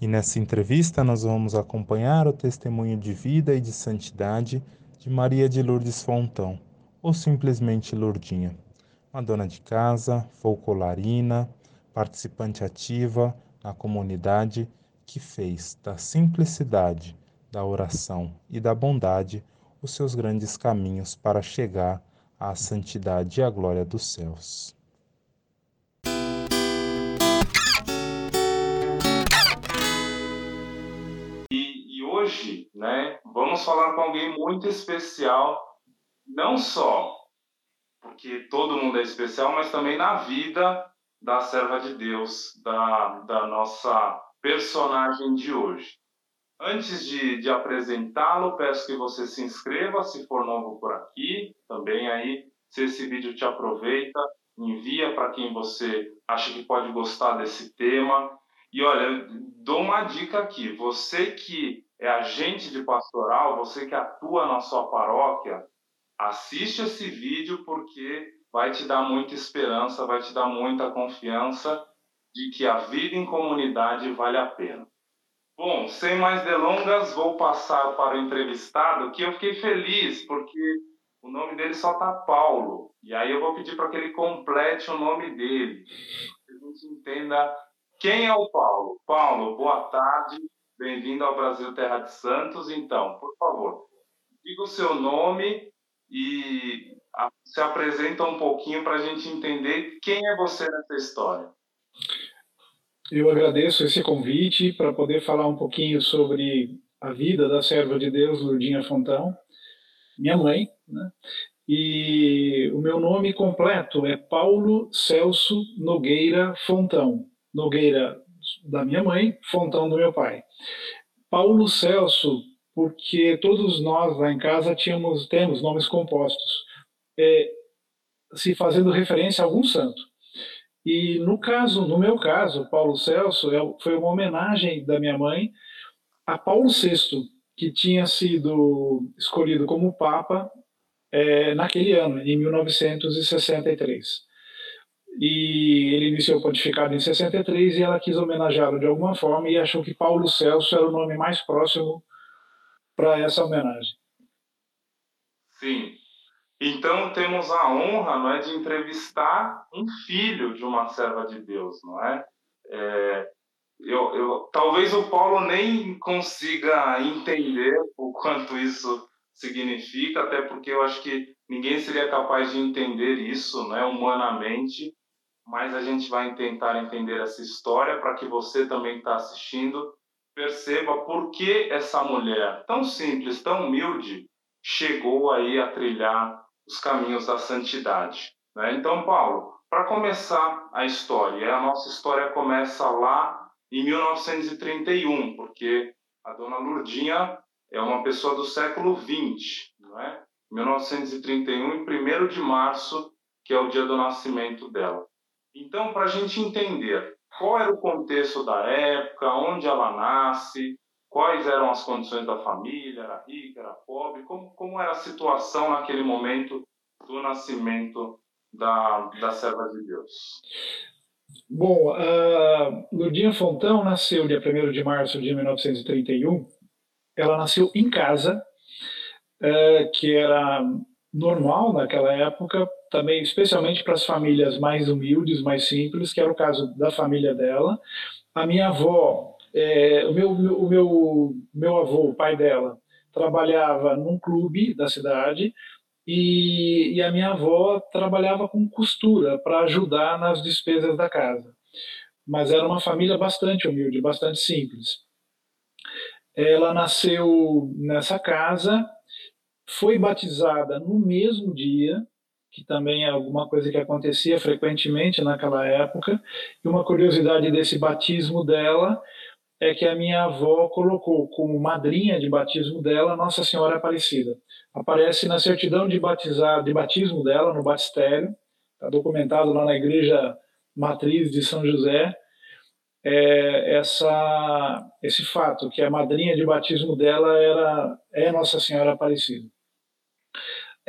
E nessa entrevista nós vamos acompanhar o testemunho de vida e de santidade de Maria de Lourdes Fontão, ou simplesmente Lourdinha, uma dona de casa, folclorina, participante ativa na comunidade que fez da simplicidade, da oração e da bondade os seus grandes caminhos para chegar à santidade e à glória dos céus. Né, vamos falar com alguém muito especial, não só porque todo mundo é especial, mas também na vida da serva de Deus, da, da nossa personagem de hoje. Antes de, de apresentá-lo, peço que você se inscreva, se for novo por aqui, também aí, se esse vídeo te aproveita, envia para quem você acha que pode gostar desse tema. E olha, dou uma dica aqui, você que é agente de pastoral, você que atua na sua paróquia, assiste esse vídeo porque vai te dar muita esperança, vai te dar muita confiança de que a vida em comunidade vale a pena. Bom, sem mais delongas, vou passar para o entrevistado, que eu fiquei feliz porque o nome dele só tá Paulo. E aí eu vou pedir para que ele complete o nome dele, que a gente entenda quem é o Paulo. Paulo, boa tarde. Bem-vindo ao Brasil Terra de Santos. Então, por favor, diga o seu nome e se apresenta um pouquinho para a gente entender quem é você nessa história. Eu agradeço esse convite para poder falar um pouquinho sobre a vida da serva de Deus, Lourdinha Fontão, minha mãe, né? E o meu nome completo é Paulo Celso Nogueira Fontão. Nogueira da minha mãe, Fontão do meu pai. Paulo Celso, porque todos nós lá em casa tínhamos, temos nomes compostos, é, se fazendo referência a algum santo. E no caso, no meu caso, Paulo Celso é, foi uma homenagem da minha mãe a Paulo VI, que tinha sido escolhido como Papa é, naquele ano, em 1963 e ele iniciou o pontificado em 63 e ela quis homenageá-lo de alguma forma e achou que Paulo Celso era o nome mais próximo para essa homenagem. Sim. Então temos a honra, não é, de entrevistar um filho de uma serva de Deus, não é? é eu, eu, talvez o Paulo nem consiga entender o quanto isso significa, até porque eu acho que ninguém seria capaz de entender isso, né, humanamente mas a gente vai tentar entender essa história para que você também está assistindo perceba por que essa mulher tão simples, tão humilde, chegou aí a trilhar os caminhos da santidade. Né? Então, Paulo, para começar a história, a nossa história começa lá em 1931, porque a dona Lurdinha é uma pessoa do século 20, não é? 1931, em 1 de março, que é o dia do nascimento dela. Então, para a gente entender qual era o contexto da época, onde ela nasce, quais eram as condições da família, era rica, era pobre, como, como era a situação naquele momento do nascimento da, da serva de Deus. Bom, a Lurdinha Fontão nasceu dia 1 de março de 1931. Ela nasceu em casa, eh, que era normal naquela época, também especialmente para as famílias mais humildes, mais simples, que era o caso da família dela. A minha avó, é, o, meu, o meu, meu avô, o pai dela, trabalhava num clube da cidade e, e a minha avó trabalhava com costura para ajudar nas despesas da casa. Mas era uma família bastante humilde, bastante simples. Ela nasceu nessa casa, foi batizada no mesmo dia que também é alguma coisa que acontecia frequentemente naquela época. E uma curiosidade desse batismo dela é que a minha avó colocou como madrinha de batismo dela Nossa Senhora Aparecida. Aparece na certidão de batizar, de batismo dela no batistério, está documentado lá na igreja matriz de São José. É, essa, esse fato que a madrinha de batismo dela era é Nossa Senhora Aparecida.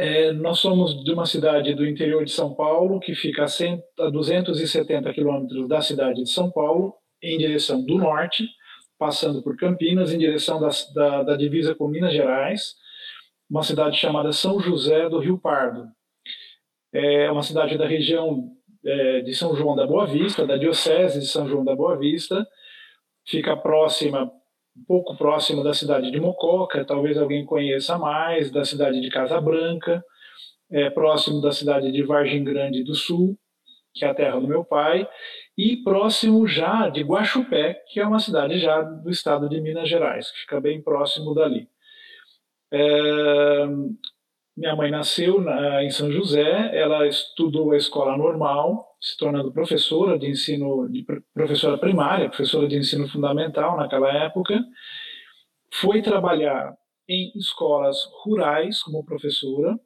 É, nós somos de uma cidade do interior de São Paulo, que fica a, 100, a 270 quilômetros da cidade de São Paulo, em direção do norte. passando por Campinas, em direção da, da, da divisa com Minas Gerais, uma cidade chamada São José do Rio Pardo. É uma cidade da região é, de São João da Boa Vista, da Diocese de São João da Boa Vista, fica próxima, um pouco próxima da cidade de Mococa, talvez alguém conheça mais, da cidade de Casa Branca, é, próximo da cidade de Vargem Grande do Sul, que é a terra do meu pai, e próximo já de Guaxupé, que é uma cidade já do estado de Minas Gerais, que fica bem próximo dali. É, minha mãe nasceu na, em São José, ela estudou a escola normal, se tornando professora de ensino, de professora primária, professora de ensino fundamental naquela época. Foi trabalhar em escolas rurais como professora,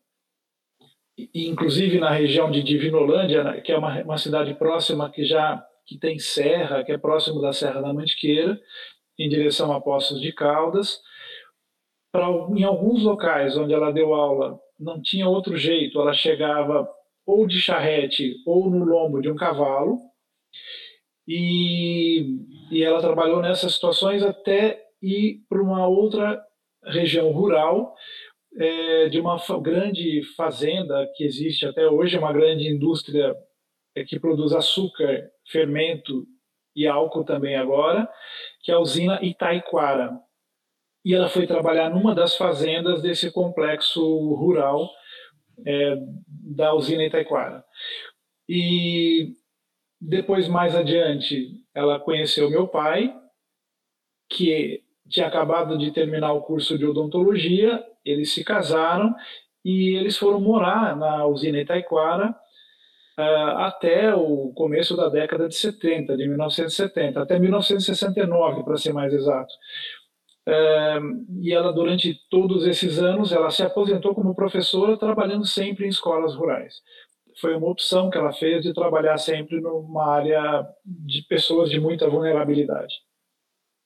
inclusive na região de Divinolândia, né, que é uma, uma cidade próxima que já que tem serra, que é próximo da Serra da Mantiqueira, em direção a Poços de Caldas. Pra, em alguns locais onde ela deu aula, não tinha outro jeito, ela chegava ou de charrete ou no lombo de um cavalo. E, e ela trabalhou nessas situações até ir para uma outra região rural, é, de uma grande fazenda que existe até hoje, uma grande indústria é, que produz açúcar, fermento e álcool também agora, que é a usina Itaiquara. E ela foi trabalhar numa das fazendas desse complexo rural é, da usina Itaiquara. E depois, mais adiante, ela conheceu meu pai, que tinha acabado de terminar o curso de odontologia eles se casaram e eles foram morar na usina Itaiquara uh, até o começo da década de 70, de 1970, até 1969, para ser mais exato. E ela, durante todos esses anos, ela se aposentou como professora, trabalhando sempre em escolas rurais. Foi uma opção que ela fez de trabalhar sempre numa área de pessoas de muita vulnerabilidade.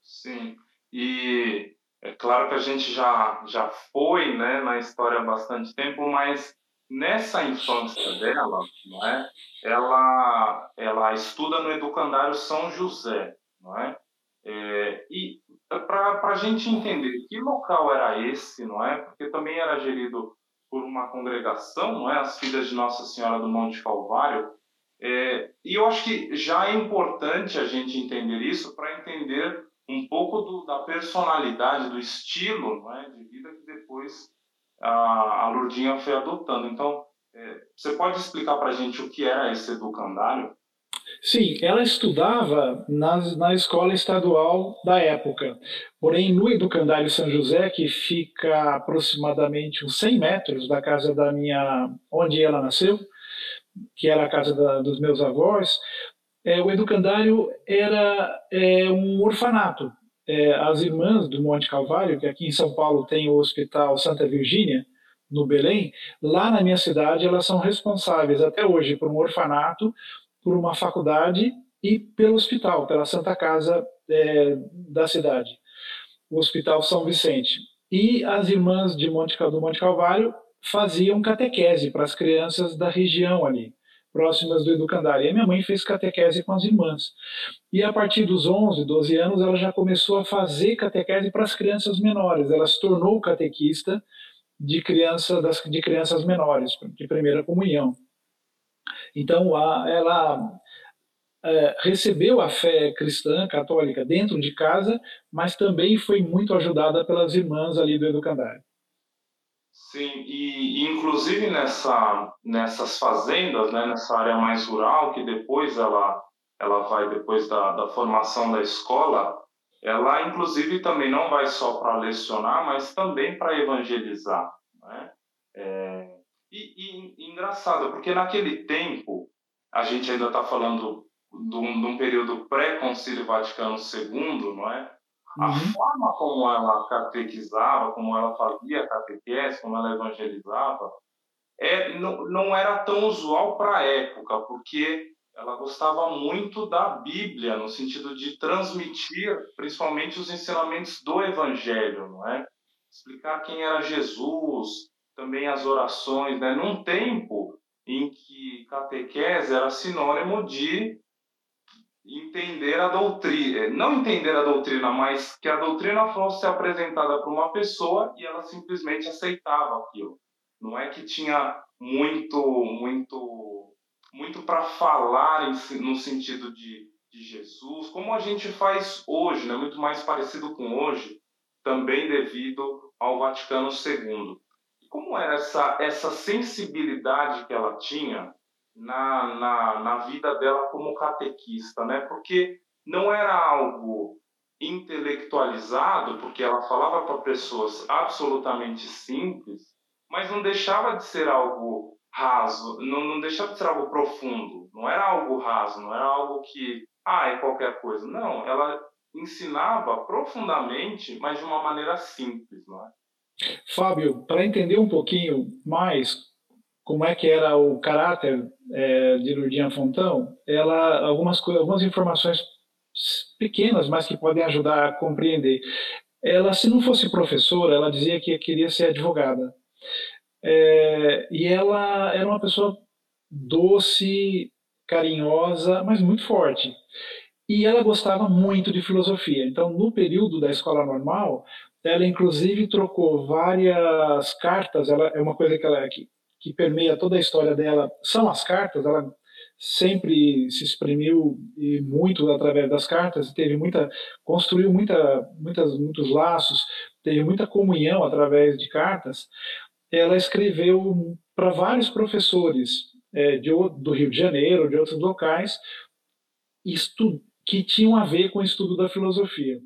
Sim, e é claro que a gente já, já foi né, na história há bastante tempo, mas nessa infância dela, não é, ela, ela estuda no Educandário São José. Não é? É, e para a gente entender que local era esse, não é? Porque também era gerido por uma congregação, não é? As Filhas de Nossa Senhora do Monte Calvário. É, e eu acho que já é importante a gente entender isso para entender um pouco do, da personalidade, do estilo é, de vida que depois a, a Lourdinha foi adotando. Então, é, você pode explicar para a gente o que era esse educandário? Sim, ela estudava na, na escola estadual da época. Porém, no Educandário São José, que fica aproximadamente uns 100 metros da casa da minha, onde ela nasceu, que era a casa da, dos meus avós, é, o educandário era é, um orfanato. É, as irmãs do Monte Calvário, que aqui em São Paulo tem o Hospital Santa Virgínia, no Belém, lá na minha cidade elas são responsáveis até hoje por um orfanato, por uma faculdade e pelo hospital, pela Santa Casa é, da cidade, o Hospital São Vicente. E as irmãs de Monte, do Monte Calvário faziam catequese para as crianças da região ali próximas do educandário. E a minha mãe fez catequese com as irmãs. E a partir dos 11, 12 anos, ela já começou a fazer catequese para as crianças menores. Ela se tornou catequista de, criança, das, de crianças menores, de primeira comunhão. Então, a, ela é, recebeu a fé cristã, católica, dentro de casa, mas também foi muito ajudada pelas irmãs ali do educandário. Sim, e, e, inclusive nessa, nessas fazendas, né, nessa área mais rural, que depois ela, ela vai, depois da, da formação da escola, ela inclusive também não vai só para lecionar, mas também para evangelizar. Né? É, e, e, engraçado, porque naquele tempo, a gente ainda está falando de um, de um período pré-concílio Vaticano II, não é? A uhum. forma como ela catequizava, como ela fazia catequese, como ela evangelizava, é, não, não era tão usual para a época, porque ela gostava muito da Bíblia, no sentido de transmitir principalmente os ensinamentos do Evangelho, não é? Explicar quem era Jesus, também as orações, né? Num tempo em que catequese era sinônimo de entender a doutrina, é, não entender a doutrina, mas que a doutrina fosse apresentada para uma pessoa e ela simplesmente aceitava aquilo. Não é que tinha muito, muito, muito para falar no sentido de, de Jesus, como a gente faz hoje, né? muito mais parecido com hoje, também devido ao Vaticano II. Como era essa, essa sensibilidade que ela tinha na, na, na vida dela como catequista, né? Porque não era algo intelectualizado, porque ela falava para pessoas absolutamente simples, mas não deixava de ser algo raso, não, não deixava de ser algo profundo, não era algo raso, não era algo que, ah, é qualquer coisa. Não, ela ensinava profundamente, mas de uma maneira simples, não é? Fábio, para entender um pouquinho mais como é que era o caráter é, de Lourdinha Fontão, ela algumas algumas informações pequenas, mas que podem ajudar a compreender. Ela, se não fosse professora, ela dizia que queria ser advogada. É, e ela era uma pessoa doce, carinhosa, mas muito forte. E ela gostava muito de filosofia. Então, no período da escola normal, ela inclusive trocou várias cartas. Ela é uma coisa que ela que, que permeia toda a história dela são as cartas. Ela sempre se exprimiu muito através das cartas, teve muita, construiu muita, muitas, muitos laços, teve muita comunhão através de cartas. Ela escreveu para vários professores é, de, do Rio de Janeiro, de outros locais, estu, que tinham a ver com o estudo da filosofia.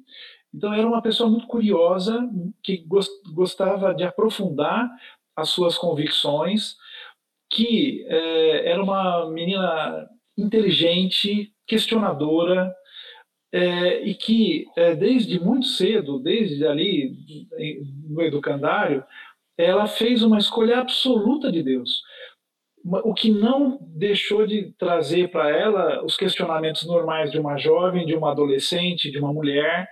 Então, era uma pessoa muito curiosa, que gostava de aprofundar as suas convicções, que é, era uma menina inteligente, questionadora, é, e que é, desde muito cedo, desde ali no educandário, ela fez uma escolha absoluta de Deus. O que não deixou de trazer para ela os questionamentos normais de uma jovem, de uma adolescente, de uma mulher,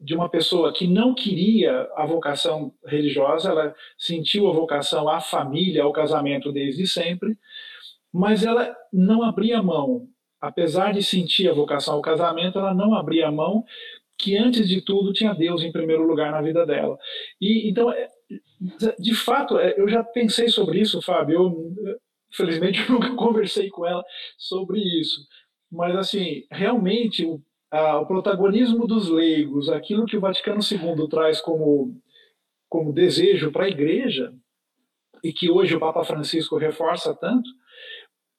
de uma pessoa que não queria a vocação religiosa, ela sentiu a vocação à família, ao casamento desde sempre, mas ela não abria mão. Apesar de sentir a vocação ao casamento, ela não abria mão que antes de tudo tinha Deus em primeiro lugar na vida dela. E então, é, de fato, é, eu já pensei sobre isso, Fábio. Eu, felizmente, eu nunca conversei com ela sobre isso. Mas, assim, realmente, o ah, o protagonismo dos leigos, aquilo que o Vaticano II traz como, como desejo para a Igreja, e que hoje o Papa Francisco reforça tanto,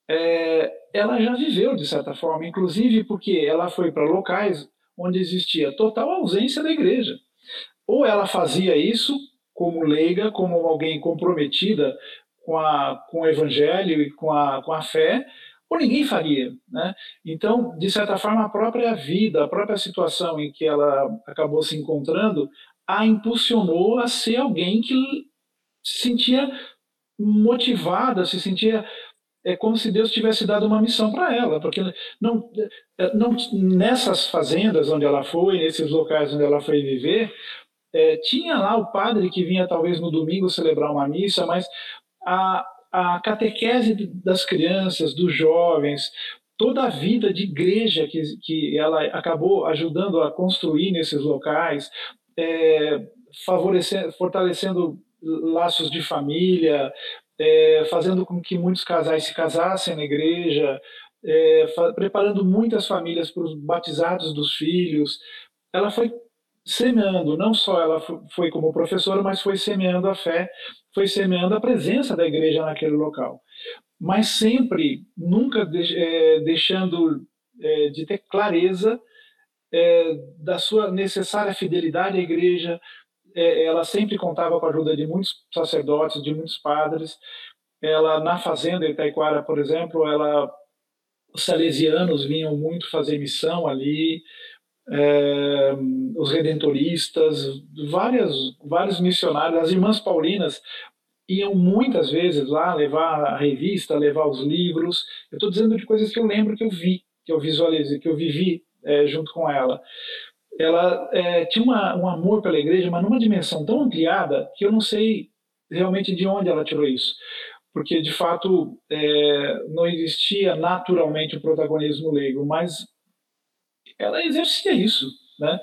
é, ela já viveu de certa forma, inclusive porque ela foi para locais onde existia total ausência da Igreja. Ou ela fazia isso como leiga, como alguém comprometida com, a, com o Evangelho e com a, com a fé, ou ninguém faria. Né? Então, de certa forma, a própria vida, a própria situação em que ela acabou se encontrando, a impulsionou a ser alguém que se sentia motivada, se sentia é como se Deus tivesse dado uma missão para ela, porque não, é, não nessas fazendas onde ela foi, nesses locais onde ela foi viver, é, tinha lá o padre que vinha talvez no domingo celebrar uma missa, mas a, a catequese das crianças, dos jovens, toda a vida de igreja que, que ela acabou ajudando a construir nesses locais, é, favorecendo, fortalecendo laços de família, é, fazendo com que muitos casais se casassem na igreja, é, preparando muitas famílias para os batizados dos filhos. Ela foi semeando, não só ela foi como professora, mas foi semeando a fé foi semeando a presença da igreja naquele local. Mas sempre, nunca de, é, deixando é, de ter clareza é, da sua necessária fidelidade à igreja. É, ela sempre contava com a ajuda de muitos sacerdotes, de muitos padres. Ela, na fazenda Itaiquara, por exemplo, ela, os salesianos vinham muito fazer missão ali, é, os redentoristas, várias, vários missionários, as irmãs paulinas iam muitas vezes lá levar a revista, levar os livros. Eu estou dizendo de coisas que eu lembro que eu vi, que eu visualizei, que eu vivi é, junto com ela. Ela é, tinha uma, um amor pela igreja, mas numa dimensão tão ampliada que eu não sei realmente de onde ela tirou isso porque de fato é, não existia naturalmente o protagonismo leigo, mas ela exercia isso. Né?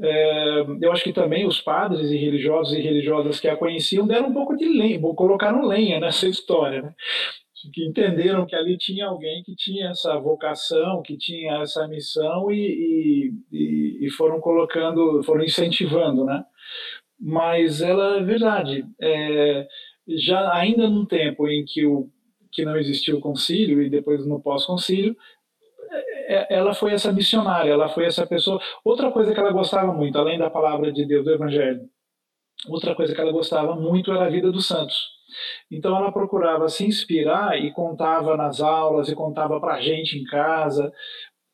É, eu acho que também os padres e religiosos e religiosas que a conheciam deram um pouco de lenha, colocaram lenha nessa história. Né? que entenderam que ali tinha alguém que tinha essa vocação, que tinha essa missão e, e, e foram colocando, foram incentivando, né? Mas ela é verdade. É, já ainda num tempo em que o que não existia o concílio e depois no pós-concílio, ela foi essa missionária, ela foi essa pessoa. Outra coisa que ela gostava muito, além da palavra de Deus, do Evangelho, outra coisa que ela gostava muito era a vida dos santos. Então ela procurava se inspirar e contava nas aulas e contava para a gente em casa.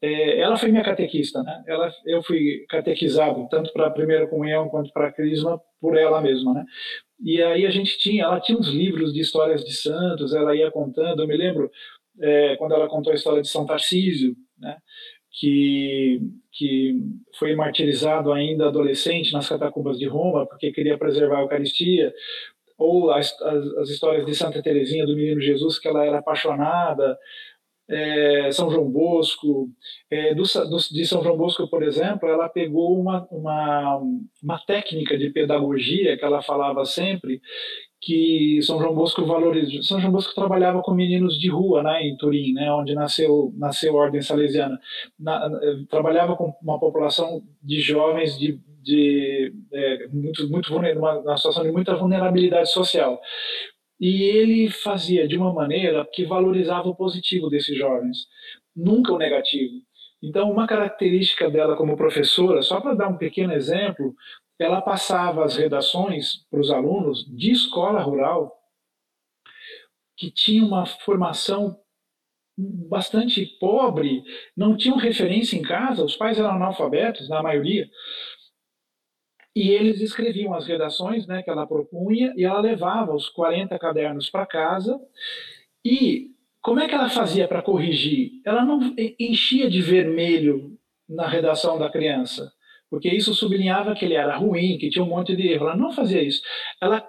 É, ela foi minha catequista, né? Ela, eu fui catequizado tanto para a primeira comunhão quanto para a crisma por ela mesma, né? E aí a gente tinha, ela tinha uns livros de histórias de santos, ela ia contando. Eu me lembro é, quando ela contou a história de São Tarcísio, né? Que, que foi martirizado ainda adolescente nas catacumbas de Roma porque queria preservar a Eucaristia ou as, as, as, histórias de Santa Teresinha do Menino Jesus, que ela era apaixonada, é, São João Bosco, é, do, do, de São João Bosco, por exemplo, ela pegou uma, uma, uma técnica de pedagogia que ela falava sempre, que São João Bosco valorizou. São João Bosco trabalhava com meninos de rua, né, em Turim, né, onde nasceu nasceu a ordem salesiana. Na, trabalhava com uma população de jovens de de é, muito, muito uma situação de muita vulnerabilidade social. E ele fazia de uma maneira que valorizava o positivo desses jovens, nunca o negativo. Então, uma característica dela como professora, só para dar um pequeno exemplo, ela passava as redações para os alunos de escola rural que tinha uma formação bastante pobre, não tinham referência em casa, os pais eram analfabetos, na maioria, e eles escreviam as redações né, que ela propunha e ela levava os 40 cadernos para casa. E como é que ela fazia para corrigir? Ela não enchia de vermelho na redação da criança, porque isso sublinhava que ele era ruim, que tinha um monte de erro. Ela não fazia isso. Ela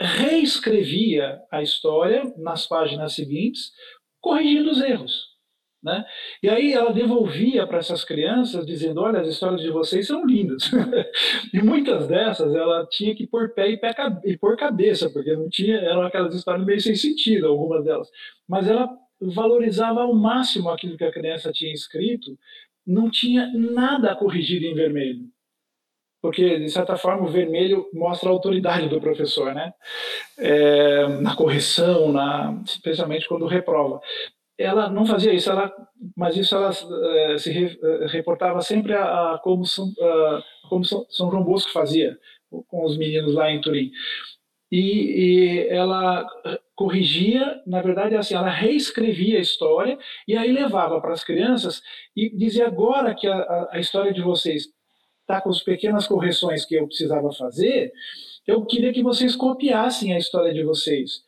reescrevia a história nas páginas seguintes, corrigindo os erros. Né? E aí ela devolvia para essas crianças, dizendo: Olha, as histórias de vocês são lindas. e muitas dessas ela tinha que pôr pé e, pé, e pôr cabeça, porque não tinha, eram aquelas histórias meio sem sentido, algumas delas. Mas ela valorizava ao máximo aquilo que a criança tinha escrito, não tinha nada corrigido em vermelho. Porque, de certa forma, o vermelho mostra a autoridade do professor, né? É, na correção, na, especialmente quando reprova ela não fazia isso, ela, mas isso ela uh, se re, uh, reportava sempre a, a como, São, uh, como São, São, João Bosco fazia com os meninos lá em Turim. E, e, ela corrigia, na verdade, assim, ela reescrevia a história e aí levava para as crianças e dizia agora que a, a história de vocês está com as pequenas correções que eu precisava fazer, eu queria que vocês copiassem a história de vocês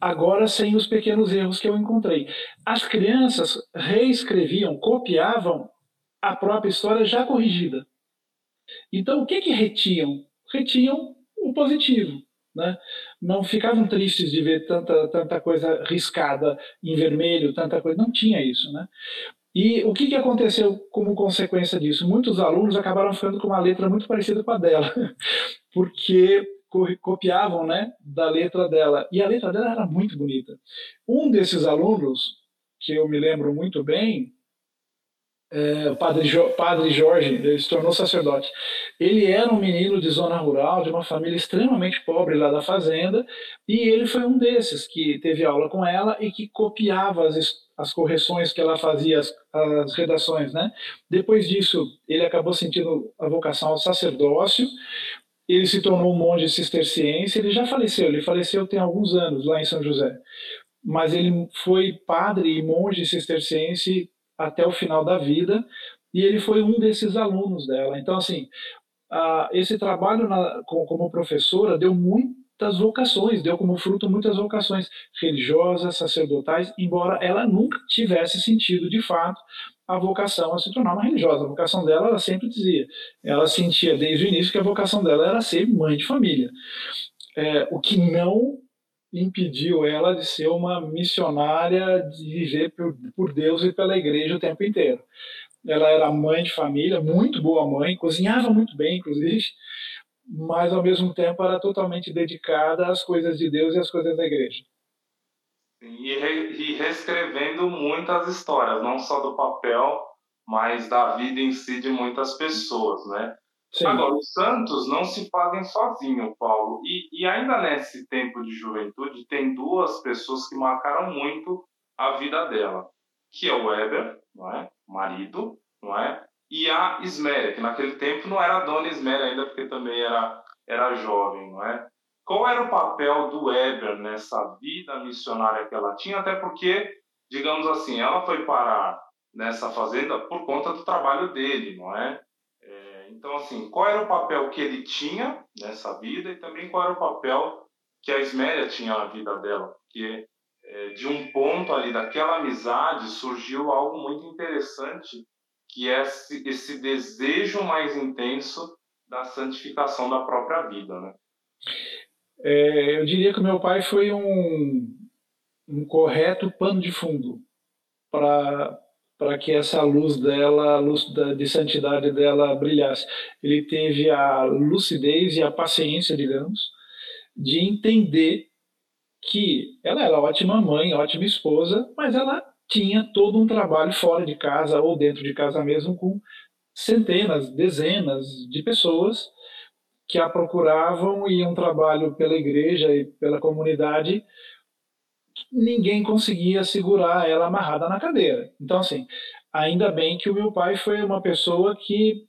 agora sem os pequenos erros que eu encontrei. As crianças reescreviam, copiavam a própria história já corrigida. Então, o que que retiam? Retiam o positivo. Né? Não ficavam tristes de ver tanta, tanta coisa riscada em vermelho, tanta coisa. Não tinha isso. Né? E o que, que aconteceu como consequência disso? Muitos alunos acabaram ficando com uma letra muito parecida com a dela, porque copiavam né, da letra dela. E a letra dela era muito bonita. Um desses alunos, que eu me lembro muito bem, é, padre, jo, padre Jorge, ele se tornou sacerdote. Ele era um menino de zona rural, de uma família extremamente pobre lá da fazenda, e ele foi um desses que teve aula com ela e que copiava as, as correções que ela fazia, as, as redações. Né? Depois disso, ele acabou sentindo a vocação ao sacerdócio, ele se tornou um monge cisterciense, ele já faleceu, ele faleceu tem alguns anos lá em São José, mas ele foi padre e monge cisterciense até o final da vida, e ele foi um desses alunos dela. Então, assim, a, esse trabalho na, como professora deu muitas vocações, deu como fruto muitas vocações religiosas, sacerdotais, embora ela nunca tivesse sentido de fato a vocação a se tornar uma religiosa. A vocação dela, ela sempre dizia, ela sentia desde o início que a vocação dela era ser mãe de família. É, o que não impediu ela de ser uma missionária, de viver por, por Deus e pela igreja o tempo inteiro. ela era mãe de família, muito boa mãe, cozinhava muito bem, inclusive, mas ao mesmo tempo era totalmente dedicada às coisas de Deus e às coisas da igreja. E, re, e reescrevendo muitas histórias, não só do papel, mas da vida em si de muitas pessoas, né? Sim. Agora, os santos não se fazem sozinhos, Paulo. E, e ainda nesse tempo de juventude, tem duas pessoas que marcaram muito a vida dela, que é o Weber, não é? marido, não é? E a Isméria, que naquele tempo não era dona Isméria ainda, porque também era, era jovem, não é? Qual era o papel do Weber nessa vida missionária que ela tinha? Até porque, digamos assim, ela foi parar nessa fazenda por conta do trabalho dele, não é? Então, assim, qual era o papel que ele tinha nessa vida e também qual era o papel que a Isméria tinha na vida dela? Porque é, de um ponto ali daquela amizade surgiu algo muito interessante, que é esse, esse desejo mais intenso da santificação da própria vida, né? É, eu diria que meu pai foi um, um correto pano de fundo para para que essa luz dela, a luz da, de santidade dela brilhasse. Ele teve a lucidez e a paciência, digamos, de entender que ela era ótima mãe, ótima esposa, mas ela tinha todo um trabalho fora de casa ou dentro de casa mesmo com centenas, dezenas de pessoas que a procuravam e um trabalho pela igreja e pela comunidade ninguém conseguia segurar ela amarrada na cadeira. Então assim, ainda bem que o meu pai foi uma pessoa que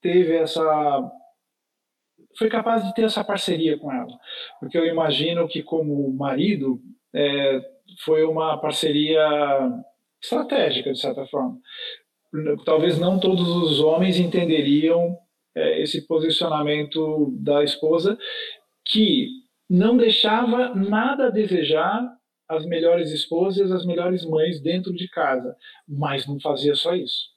teve essa foi capaz de ter essa parceria com ela, porque eu imagino que como marido é, foi uma parceria estratégica de certa forma. Talvez não todos os homens entenderiam é, esse posicionamento da esposa que não deixava nada a desejar as melhores esposas, as melhores mães dentro de casa, mas não fazia só isso.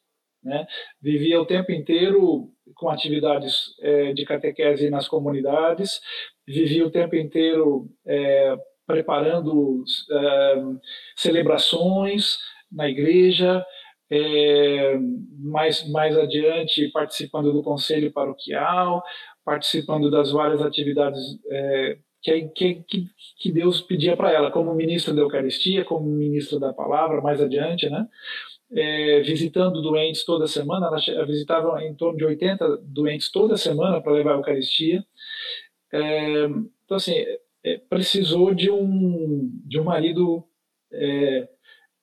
Né? Vivia o tempo inteiro com atividades é, de catequese nas comunidades, vivia o tempo inteiro é, preparando é, celebrações na igreja, é, mais, mais adiante participando do conselho paroquial, participando das várias atividades é, que, que, que Deus pedia para ela, como ministra da Eucaristia, como ministra da Palavra, mais adiante, né? é, visitando doentes toda semana, ela visitava em torno de 80 doentes toda semana para levar a Eucaristia. É, então, assim, é, precisou de um, de um marido é,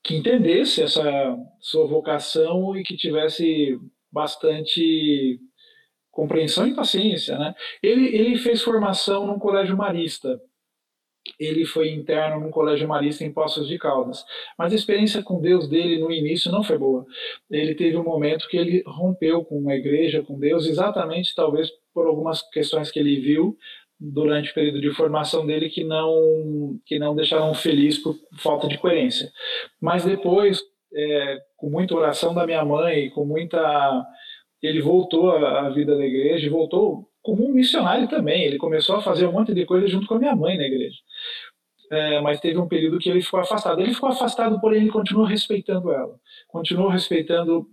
que entendesse essa sua vocação e que tivesse bastante compreensão e paciência. Né? Ele, ele fez formação num colégio marista, ele foi interno num colégio marista em Poços de Caldas. Mas a experiência com Deus dele no início não foi boa. Ele teve um momento que ele rompeu com a igreja, com Deus, exatamente talvez por algumas questões que ele viu durante o período de formação dele que não que não deixaram feliz por falta de coerência. Mas depois, é, com muita oração da minha mãe, com muita ele voltou à vida da igreja, voltou como um missionário também. Ele começou a fazer um monte de coisa junto com a minha mãe na igreja. É, mas teve um período que ele ficou afastado. Ele ficou afastado, porém ele continuou respeitando ela, continuou respeitando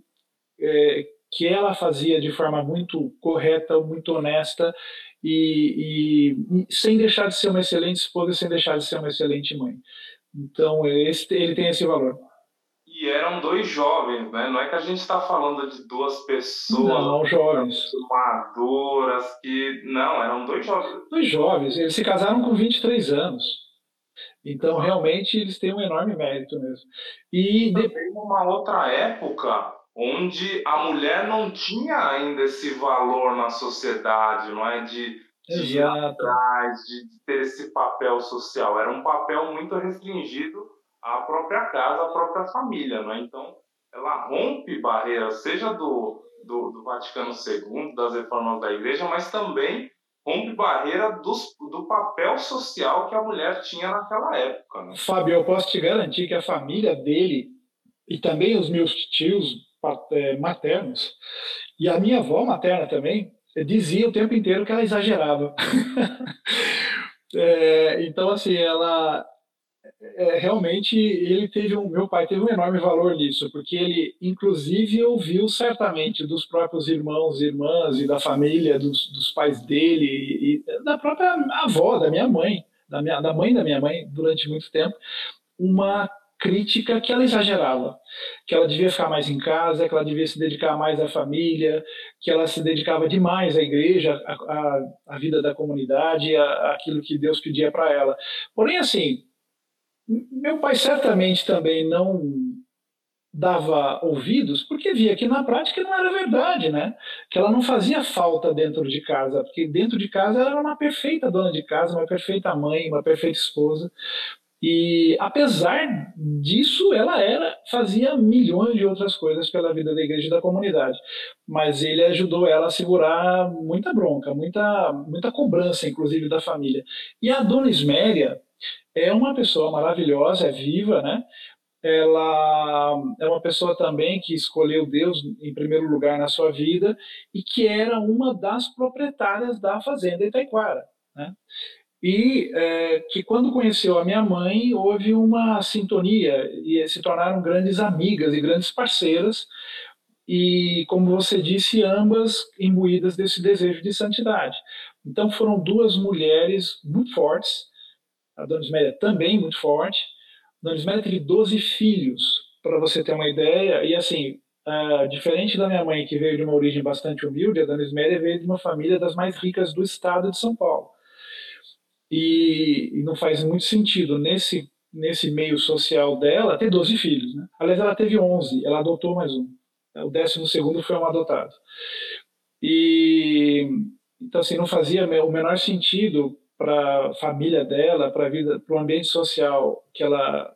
é, que ela fazia de forma muito correta, muito honesta e, e, sem deixar de ser uma excelente esposa, sem deixar de ser uma excelente mãe. Então esse, ele tem esse valor. E eram dois jovens, né? Não é que a gente está falando de duas pessoas não, jovens. maduras que. Não, eram dois jovens. Dois jovens. Eles se casaram com 23 anos. Então, realmente, eles têm um enorme mérito mesmo. E também numa outra época onde a mulher não tinha ainda esse valor na sociedade, não é? De, de ir atrás, de ter esse papel social. Era um papel muito restringido a própria casa, a própria família, não é? Então, ela rompe barreiras, seja do, do, do Vaticano II, das reformas da Igreja, mas também rompe barreira dos, do papel social que a mulher tinha naquela época. Né? Fábio, eu posso te garantir que a família dele e também os meus tios é, maternos e a minha avó materna também dizia o tempo inteiro que ela exagerava. é, então, assim, ela é, realmente ele teve um, meu pai teve um enorme valor nisso, porque ele inclusive ouviu certamente dos próprios irmãos e irmãs e da família, dos, dos pais dele e, e, da própria avó, da minha mãe, da, minha, da mãe da minha mãe durante muito tempo, uma crítica que ela exagerava, que ela devia ficar mais em casa, que ela devia se dedicar mais à família, que ela se dedicava demais à igreja, à, à vida da comunidade, à, àquilo que Deus pedia para ela. Porém, assim, meu pai certamente também não dava ouvidos porque via que na prática não era verdade, né? Que ela não fazia falta dentro de casa, porque dentro de casa ela era uma perfeita dona de casa, uma perfeita mãe, uma perfeita esposa. E apesar disso, ela era fazia milhões de outras coisas pela vida da igreja e da comunidade. Mas ele ajudou ela a segurar muita bronca, muita muita cobrança, inclusive da família. E a dona Isméria é uma pessoa maravilhosa, é viva, né? Ela é uma pessoa também que escolheu Deus em primeiro lugar na sua vida e que era uma das proprietárias da fazenda Itaiquara, né? e é, que quando conheceu a minha mãe houve uma sintonia e se tornaram grandes amigas e grandes parceiras e como você disse ambas imbuídas desse desejo de santidade então foram duas mulheres muito fortes a Dona Ismélia também muito forte a Dona Ismélia teve 12 filhos para você ter uma ideia e assim Uh, diferente da minha mãe, que veio de uma origem bastante humilde, a Dona Ismélia veio de uma família das mais ricas do estado de São Paulo e, e, não faz muito sentido nesse nesse meio social dela ter 12 filhos, né? Aliás, ela teve 11, ela adotou mais um. O décimo segundo foi um adotado. E então assim não fazia o menor sentido para a família dela, para a vida, para o ambiente social que ela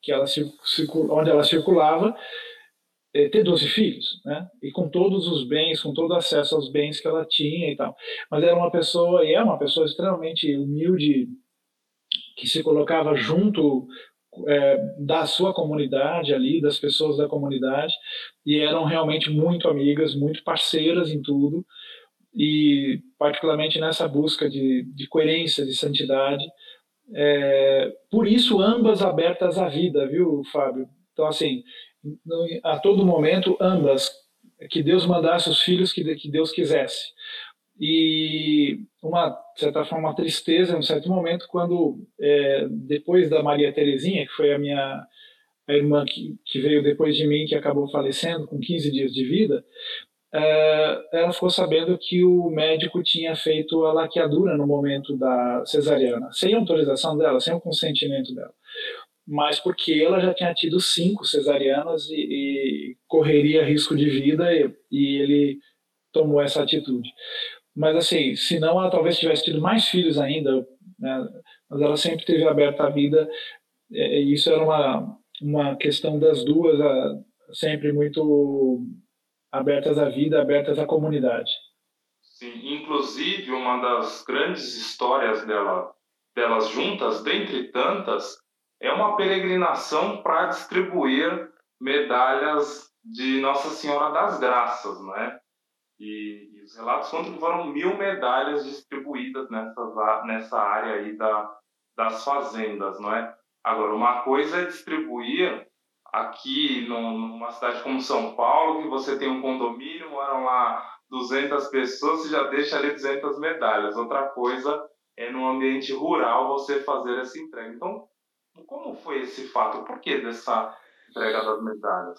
que ela onde ela circulava, é, ter 12 filhos, né? E com todos os bens, com todo acesso aos bens que ela tinha e tal. Mas era uma pessoa, e é uma pessoa extremamente humilde, que se colocava junto é, da sua comunidade ali, das pessoas da comunidade, e eram realmente muito amigas, muito parceiras em tudo, e particularmente nessa busca de, de coerência, de santidade. É, por isso, ambas abertas à vida, viu, Fábio? Então, assim, a todo momento, ambas, que Deus mandasse os filhos que, que Deus quisesse. E uma, de certa forma, uma tristeza, em um certo momento, quando, é, depois da Maria Terezinha, que foi a minha a irmã que, que veio depois de mim, que acabou falecendo com 15 dias de vida, ela ficou sabendo que o médico tinha feito a laqueadura no momento da cesariana, sem autorização dela, sem o consentimento dela mas porque ela já tinha tido cinco cesarianas e, e correria risco de vida e, e, ele tomou essa atitude. Mas assim, se não, ela talvez tivesse tido mais filhos ainda, né? mas ela sempre teve aberta a vida e isso era uma, uma questão das duas, sempre muito abertas à vida, abertas à comunidade. Sim, inclusive uma das grandes histórias dela, delas juntas, dentre tantas, é uma peregrinação para distribuir medalhas de Nossa Senhora das Graças, né? E, e, os relatos contam que foram mil medalhas distribuídas nessa, nessa área aí da, das fazendas, não é? Agora, uma coisa é distribuir aqui numa cidade como São Paulo, que você tem um condomínio, moram lá 200 pessoas, você já deixa ali 200 medalhas. Outra coisa é no ambiente rural você fazer essa entrega. Então, como foi esse fato? Por que dessa entrega das medalhas?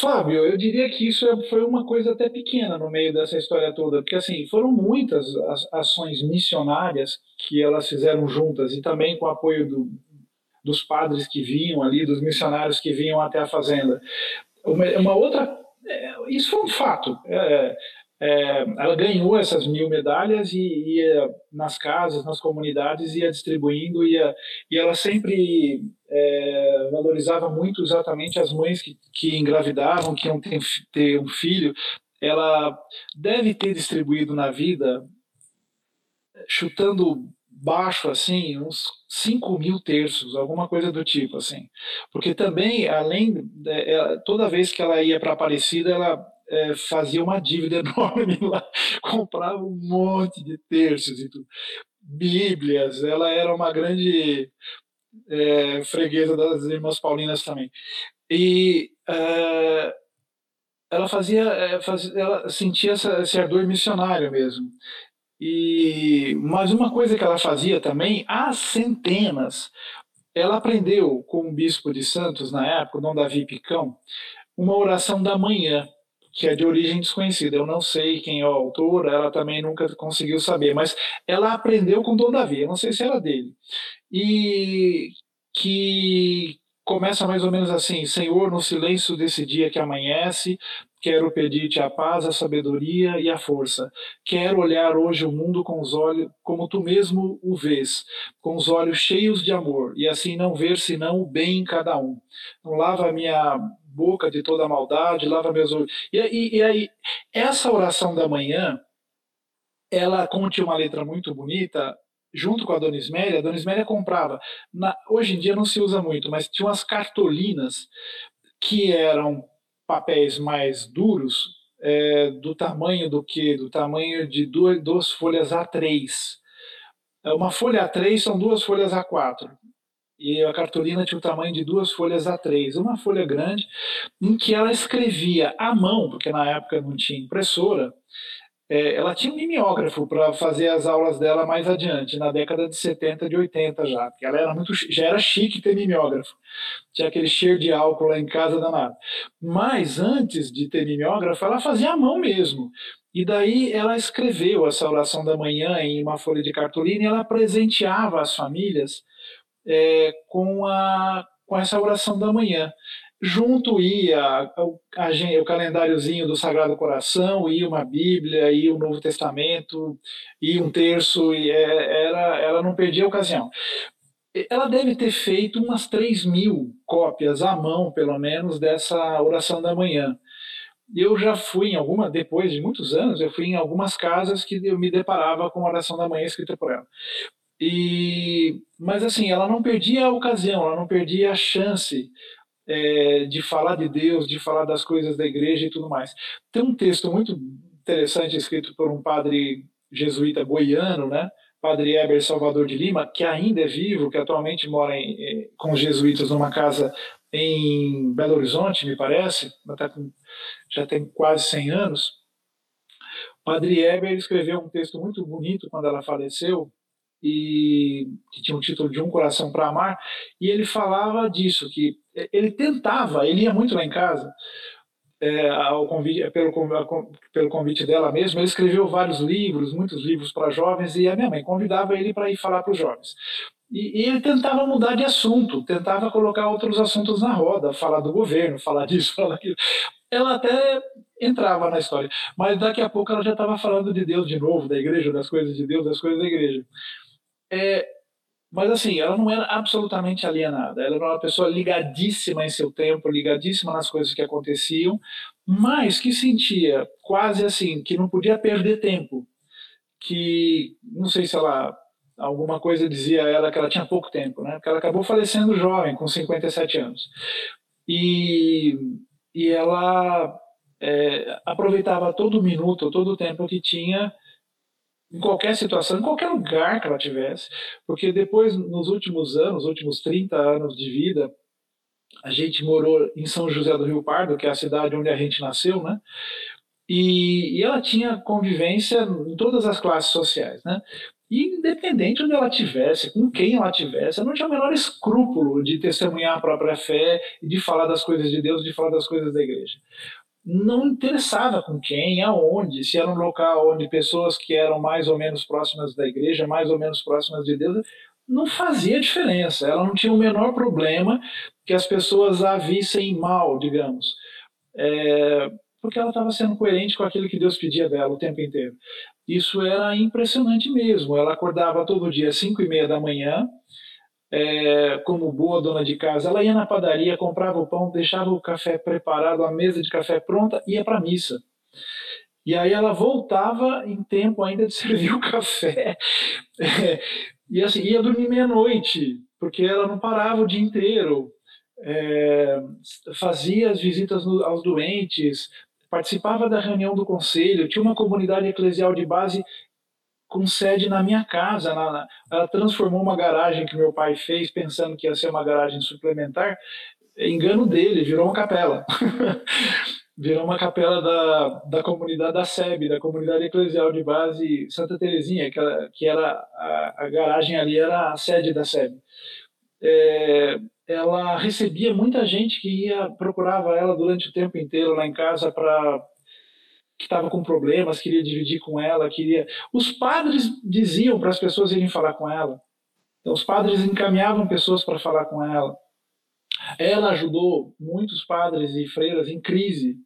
Fábio, eu diria que isso é, foi uma coisa até pequena no meio dessa história toda, porque assim, foram muitas as ações missionárias que elas fizeram juntas e também com o apoio do, dos padres que vinham ali, dos missionários que vinham até a fazenda. Uma, uma outra, é, isso foi um fato. É, é, ela ganhou essas mil medalhas e ia nas casas, nas comunidades, ia distribuindo, ia, e ela sempre é, valorizava muito exatamente as mães que, que engravidavam, que iam ter, ter um filho. Ela deve ter distribuído na vida, chutando baixo assim, uns 5 mil terços, alguma coisa do tipo assim. Porque também, além, de, toda vez que ela ia para Aparecida, ela é, fazia uma dívida enorme lá, comprava um monte de terços e tudo. Bíblias, ela era uma grande é, freguesa das irmãs Paulinas também. E é, ela fazia, é, fazia, ela sentia essa, esse ardor missionário mesmo. E mas uma coisa que ela fazia também há centenas, ela aprendeu com o bispo de Santos na época, Dom Davi Picão, uma oração da manhã que é de origem desconhecida. Eu não sei quem é o autor, ela também nunca conseguiu saber, mas ela aprendeu com Dom Davi, eu não sei se era dele. E que começa mais ou menos assim: Senhor, no silêncio desse dia que amanhece, quero pedir-te a paz, a sabedoria e a força. Quero olhar hoje o mundo com os olhos como tu mesmo o vês, com os olhos cheios de amor, e assim não ver senão o bem em cada um. Lava a minha boca de toda maldade, lava meus olhos. E, e, e aí, essa oração da manhã, ela conte uma letra muito bonita, junto com a Dona Ismélia, a Dona Ismélia comprava, na, hoje em dia não se usa muito, mas tinha umas cartolinas que eram papéis mais duros, é, do tamanho do que? Do tamanho de duas, duas folhas A3. Uma folha A3 são duas folhas A4 e a cartolina tinha o tamanho de duas folhas A3, uma folha grande, em que ela escrevia à mão, porque na época não tinha impressora, é, ela tinha um mimeógrafo para fazer as aulas dela mais adiante, na década de 70, de 80 já, porque ela era muito, já era chique ter mimeógrafo, tinha aquele cheiro de álcool lá em casa danado. Mas antes de ter mimeógrafo, ela fazia à mão mesmo. E daí ela escreveu essa oração da manhã em uma folha de cartolina e ela presenteava as famílias é, com, a, com essa oração da manhã. Junto ia a, a, o calendáriozinho do Sagrado Coração, ia uma Bíblia, ia o Novo Testamento, ia um terço, e é, era, ela não perdia a ocasião. Ela deve ter feito umas 3 mil cópias à mão, pelo menos, dessa oração da manhã. Eu já fui em alguma, depois de muitos anos, eu fui em algumas casas que eu me deparava com a oração da manhã escrita por ela. E, mas assim, ela não perdia a ocasião, ela não perdia a chance é, de falar de Deus, de falar das coisas da igreja e tudo mais. Tem um texto muito interessante escrito por um padre jesuíta goiano, né? Padre Eber Salvador de Lima, que ainda é vivo, que atualmente mora em, eh, com os jesuítas numa casa em Belo Horizonte, me parece, já tem quase 100 anos. Padre Eber escreveu um texto muito bonito quando ela faleceu, e que tinha o título de Um Coração para Amar, e ele falava disso, que ele tentava, ele ia muito lá em casa, é, ao convite, pelo, pelo convite dela mesma, ele escreveu vários livros, muitos livros para jovens, e a minha mãe convidava ele para ir falar para os jovens. E, e, ele tentava mudar de assunto, tentava colocar outros assuntos na roda, falar do governo, falar disso, falar daquilo. Ela até entrava na história, mas daqui a pouco ela já estava falando de Deus de novo, da igreja, das coisas de Deus, das coisas da igreja. É, mas assim, ela não era absolutamente alienada, ela era uma pessoa ligadíssima em seu tempo, ligadíssima nas coisas que aconteciam, mas que sentia quase assim, que não podia perder tempo, que não sei se ela alguma coisa dizia a ela que ela tinha pouco tempo, né? Porque ela acabou falecendo jovem, com 57 anos. E, e ela é, aproveitava todo minuto, todo o tempo que tinha em qualquer situação, em qualquer lugar que ela tivesse, porque depois, nos últimos anos, últimos 30 anos de vida, a gente morou em São José do Rio Pardo, que é a cidade onde a gente nasceu, né? E, e ela tinha convivência em todas as classes sociais, né? E independente onde ela tivesse, com quem ela tivesse, ela não tinha o menor escrúpulo de testemunhar a própria fé e de falar das coisas de Deus, de falar das coisas da igreja não interessava com quem, aonde, se era um local onde pessoas que eram mais ou menos próximas da igreja, mais ou menos próximas de Deus, não fazia diferença. Ela não tinha o menor problema que as pessoas a vissem mal, digamos, é, porque ela estava sendo coerente com aquilo que Deus pedia dela o tempo inteiro. Isso era impressionante mesmo. Ela acordava todo dia às cinco e meia da manhã, é, como boa dona de casa, ela ia na padaria, comprava o pão, deixava o café preparado, a mesa de café pronta, ia para a missa. E aí ela voltava em tempo ainda de servir o café. É, e assim, ia dormir meia-noite, porque ela não parava o dia inteiro. É, fazia as visitas no, aos doentes, participava da reunião do conselho, tinha uma comunidade eclesial de base com sede na minha casa. Na, ela transformou uma garagem que meu pai fez, pensando que ia ser uma garagem suplementar, engano dele, virou uma capela. virou uma capela da, da comunidade da SEB, da comunidade eclesial de base Santa Terezinha, que, era, que era a, a garagem ali era a sede da SEB. É, ela recebia muita gente que ia procurava ela durante o tempo inteiro lá em casa para que estava com problemas, queria dividir com ela, queria. Os padres diziam para as pessoas irem falar com ela. Então, os padres encaminhavam pessoas para falar com ela. Ela ajudou muitos padres e freiras em crise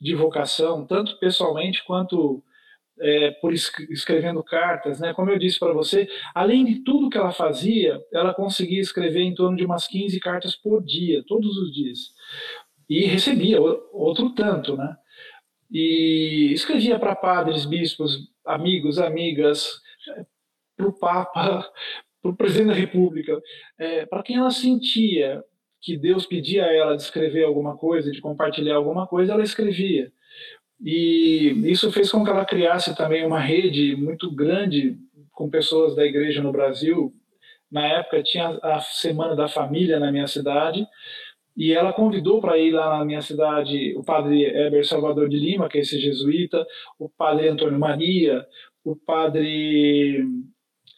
de vocação, tanto pessoalmente quanto é, por escrevendo cartas, né? Como eu disse para você, além de tudo que ela fazia, ela conseguia escrever em torno de umas 15 cartas por dia, todos os dias. E recebia outro tanto, né? E escrevia para padres, bispos, amigos, amigas, para o Papa, para o presidente da República, é, para quem ela sentia que Deus pedia a ela de escrever alguma coisa, de compartilhar alguma coisa, ela escrevia. E isso fez com que ela criasse também uma rede muito grande com pessoas da igreja no Brasil. Na época tinha a Semana da Família na minha cidade, e ela convidou para ir lá na minha cidade o padre Heber Salvador de Lima, que é esse jesuíta, o padre Antônio Maria, o padre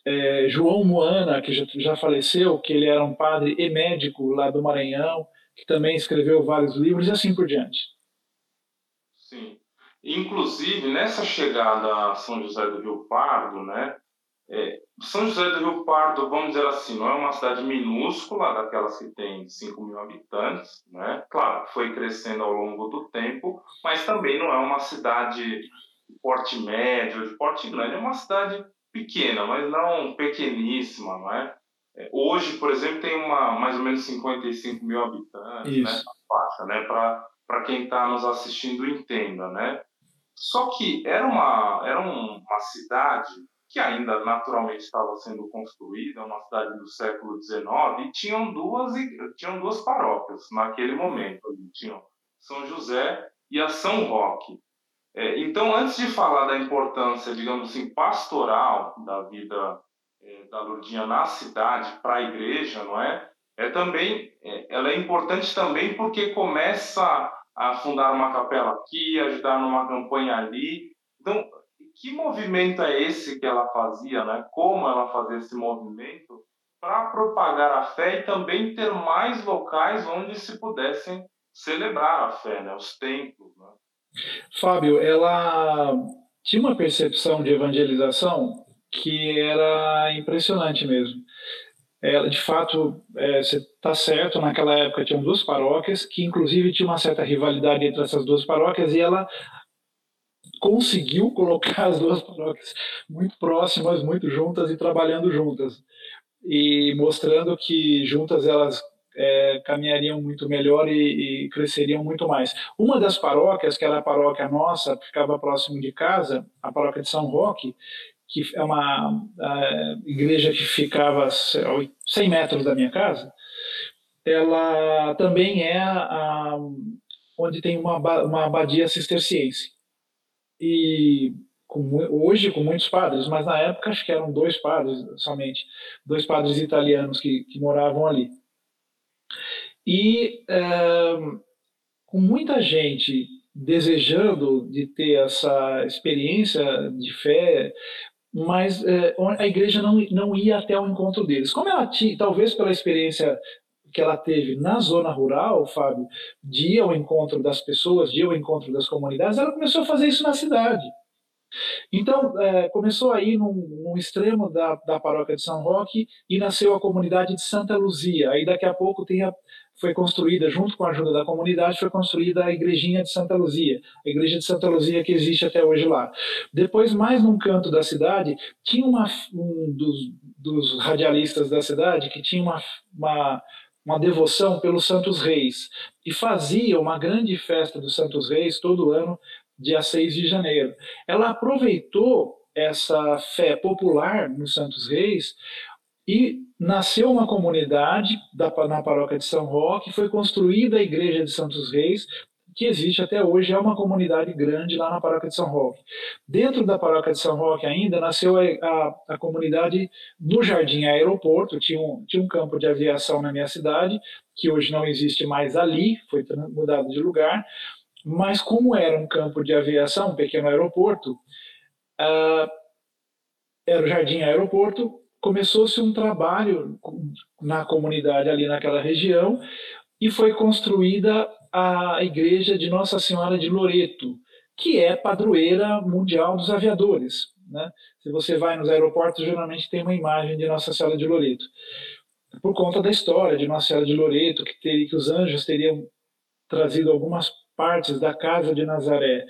é, João Moana, que já, já faleceu, que ele era um padre e médico lá do Maranhão, que também escreveu vários livros e assim por diante. Sim. Inclusive, nessa chegada a São José do Rio Pardo, né, é, São José do Rio Pardo, vamos dizer assim, não é uma cidade minúscula, daquelas que tem 5 mil habitantes, né? Claro, foi crescendo ao longo do tempo, mas também não é uma cidade de porte médio, de porte grande, é uma cidade pequena, mas não pequeníssima, não é? é hoje, por exemplo, tem uma mais ou menos 55 mil habitantes Isso. nessa faixa, né? Para quem está nos assistindo entenda, né? Só que era uma, era uma cidade que ainda naturalmente estava sendo construída, uma cidade do século XIX, e tinham duas, tinham duas paróquias naquele momento. Tinham São José e a São Roque. É, então, antes de falar da importância, digamos assim, pastoral da vida é, da Lourdinha na cidade para a igreja, não é? É também, é, ela é importante também porque começa a fundar uma capela aqui, ajudar numa campanha ali. Que movimento é esse que ela fazia, né? Como ela fazia esse movimento para propagar a fé e também ter mais locais onde se pudessem celebrar a fé, né? Os templos, né? Fábio, ela tinha uma percepção de evangelização que era impressionante mesmo. Ela, de fato, é, você está certo, naquela época tinham duas paróquias, que inclusive tinha uma certa rivalidade entre essas duas paróquias, e ela conseguiu colocar as duas paróquias muito próximas, muito juntas e trabalhando juntas. E mostrando que juntas elas é, caminhariam muito melhor e, e, cresceriam muito mais. Uma das paróquias, que era a paróquia nossa, ficava próximo de casa, a paróquia de São Roque, que é uma igreja que ficava a 100 metros da minha casa, ela também é a, onde tem uma, uma abadia cisterciense. E com, hoje com muitos padres, mas na época acho que eram dois padres somente, dois padres italianos que, que moravam ali. E é, com muita gente desejando de ter essa experiência de fé, mas é, a igreja não, não ia até o encontro deles. Como ela tinha, talvez pela experiência que ela teve na zona rural, Fábio, de ir ao encontro das pessoas, de ir ao encontro das comunidades, ela começou a fazer isso na cidade. Então, é, começou aí num, num extremo da, da paróquia de São Roque e nasceu a comunidade de Santa Luzia. Aí daqui a pouco tem a, foi construída, junto com a ajuda da comunidade, foi construída a igrejinha de Santa Luzia, a igreja de Santa Luzia que existe até hoje lá. Depois, mais num canto da cidade, tinha uma, um dos, dos radialistas da cidade que tinha uma, uma uma devoção pelos Santos Reis e fazia uma grande festa dos Santos Reis todo ano dia 6 de janeiro. Ela aproveitou essa fé popular nos Santos Reis e nasceu uma comunidade da, na paróquia de São Roque, foi construída a igreja de Santos Reis, que existe até hoje, é uma comunidade grande lá na paróquia de São Roque. Dentro da paróquia de São Roque ainda nasceu a, a, a comunidade no Jardim Aeroporto, tinha um, tinha um campo de aviação na minha cidade, que hoje não existe mais ali, foi mudado de lugar, mas como era um campo de aviação, um pequeno aeroporto, uh, era o Jardim Aeroporto, começou-se um trabalho na comunidade ali naquela região e foi construída a igreja de Nossa Senhora de Loreto, que é padroeira mundial dos aviadores. Né? Se você vai nos aeroportos, geralmente tem uma imagem de Nossa Senhora de Loreto. Por conta da história de Nossa Senhora de Loreto, que, teria, que os anjos teriam trazido algumas partes da casa de Nazaré,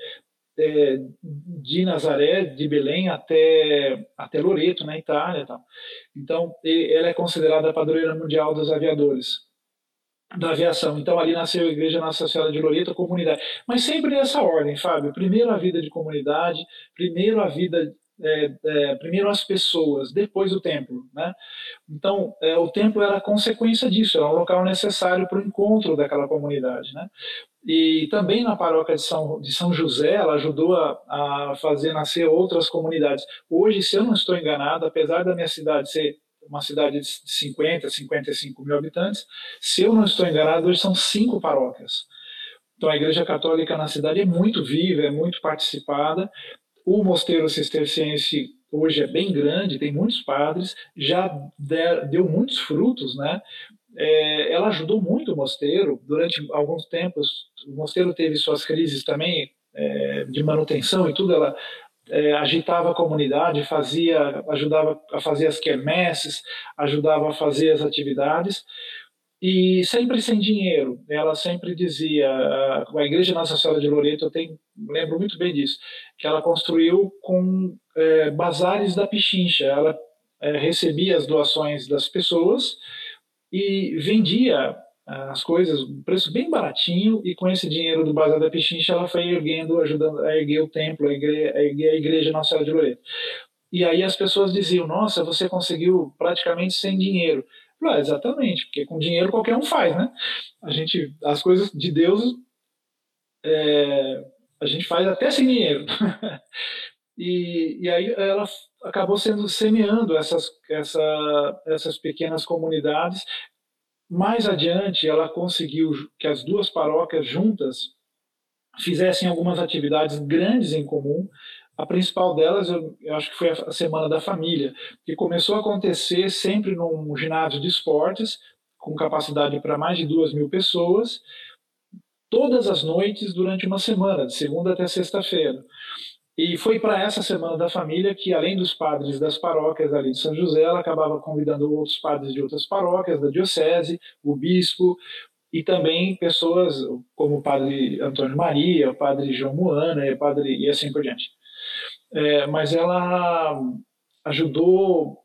é, de Nazaré, de Belém até, até Loreto, na Itália. Tal. Então, ela é considerada a padroeira mundial dos aviadores da aviação. Então ali nasceu a Igreja Nossa Senhora de Loreto, comunidade. Mas sempre nessa ordem, Fábio. Primeiro a vida de comunidade, primeiro a vida, é, é, primeiro as pessoas, depois o templo, né? Então é, o templo era consequência disso, era um local necessário para o encontro daquela comunidade, né? E também na paróquia de São, de São José, ela ajudou a, a fazer nascer outras comunidades. Hoje, se eu não estou enganado, apesar da minha cidade ser uma cidade de 50, 55 mil habitantes. Se eu não estou enganado, hoje são cinco paróquias. Então a Igreja Católica na cidade é muito viva, é muito participada. O mosteiro cisterciense hoje é bem grande, tem muitos padres, já deu muitos frutos, né? É, ela ajudou muito o mosteiro durante alguns tempos. O mosteiro teve suas crises também é, de manutenção e tudo. Ela é, agitava a comunidade, fazia, ajudava a fazer as quermesses, ajudava a fazer as atividades e sempre sem dinheiro. Ela sempre dizia, a Igreja Nossa Senhora de Loreto, eu tenho, lembro muito bem disso, que ela construiu com é, bazares da Pichincha. Ela é, recebia as doações das pessoas e vendia as coisas, um preço bem baratinho, e com esse dinheiro do Bazar da Pichincha ela foi erguendo, ajudando a erguer o templo, a, erguer a igreja Nossa Senhora de Loreto. E aí as pessoas diziam, nossa, você conseguiu praticamente sem dinheiro. Falei, ah, exatamente, porque com dinheiro qualquer um faz, né? A gente, as coisas de Deus, é, a gente faz até sem dinheiro. e, e aí ela acabou sendo semeando essas, essa, essas pequenas comunidades mais adiante, ela conseguiu que as duas paróquias juntas fizessem algumas atividades grandes em comum. A principal delas, eu, acho que foi a Semana da Família, que começou a acontecer sempre num ginásio de esportes, com capacidade para mais de duas mil pessoas, todas as noites durante uma semana, de segunda até sexta-feira. E foi para essa Semana da Família que, além dos padres das paróquias ali de São José, ela acabava convidando outros padres de outras paróquias, da diocese, o bispo, e também pessoas como o padre Antônio Maria, o padre João Moana, o padre, e assim por diante. É, mas ela ajudou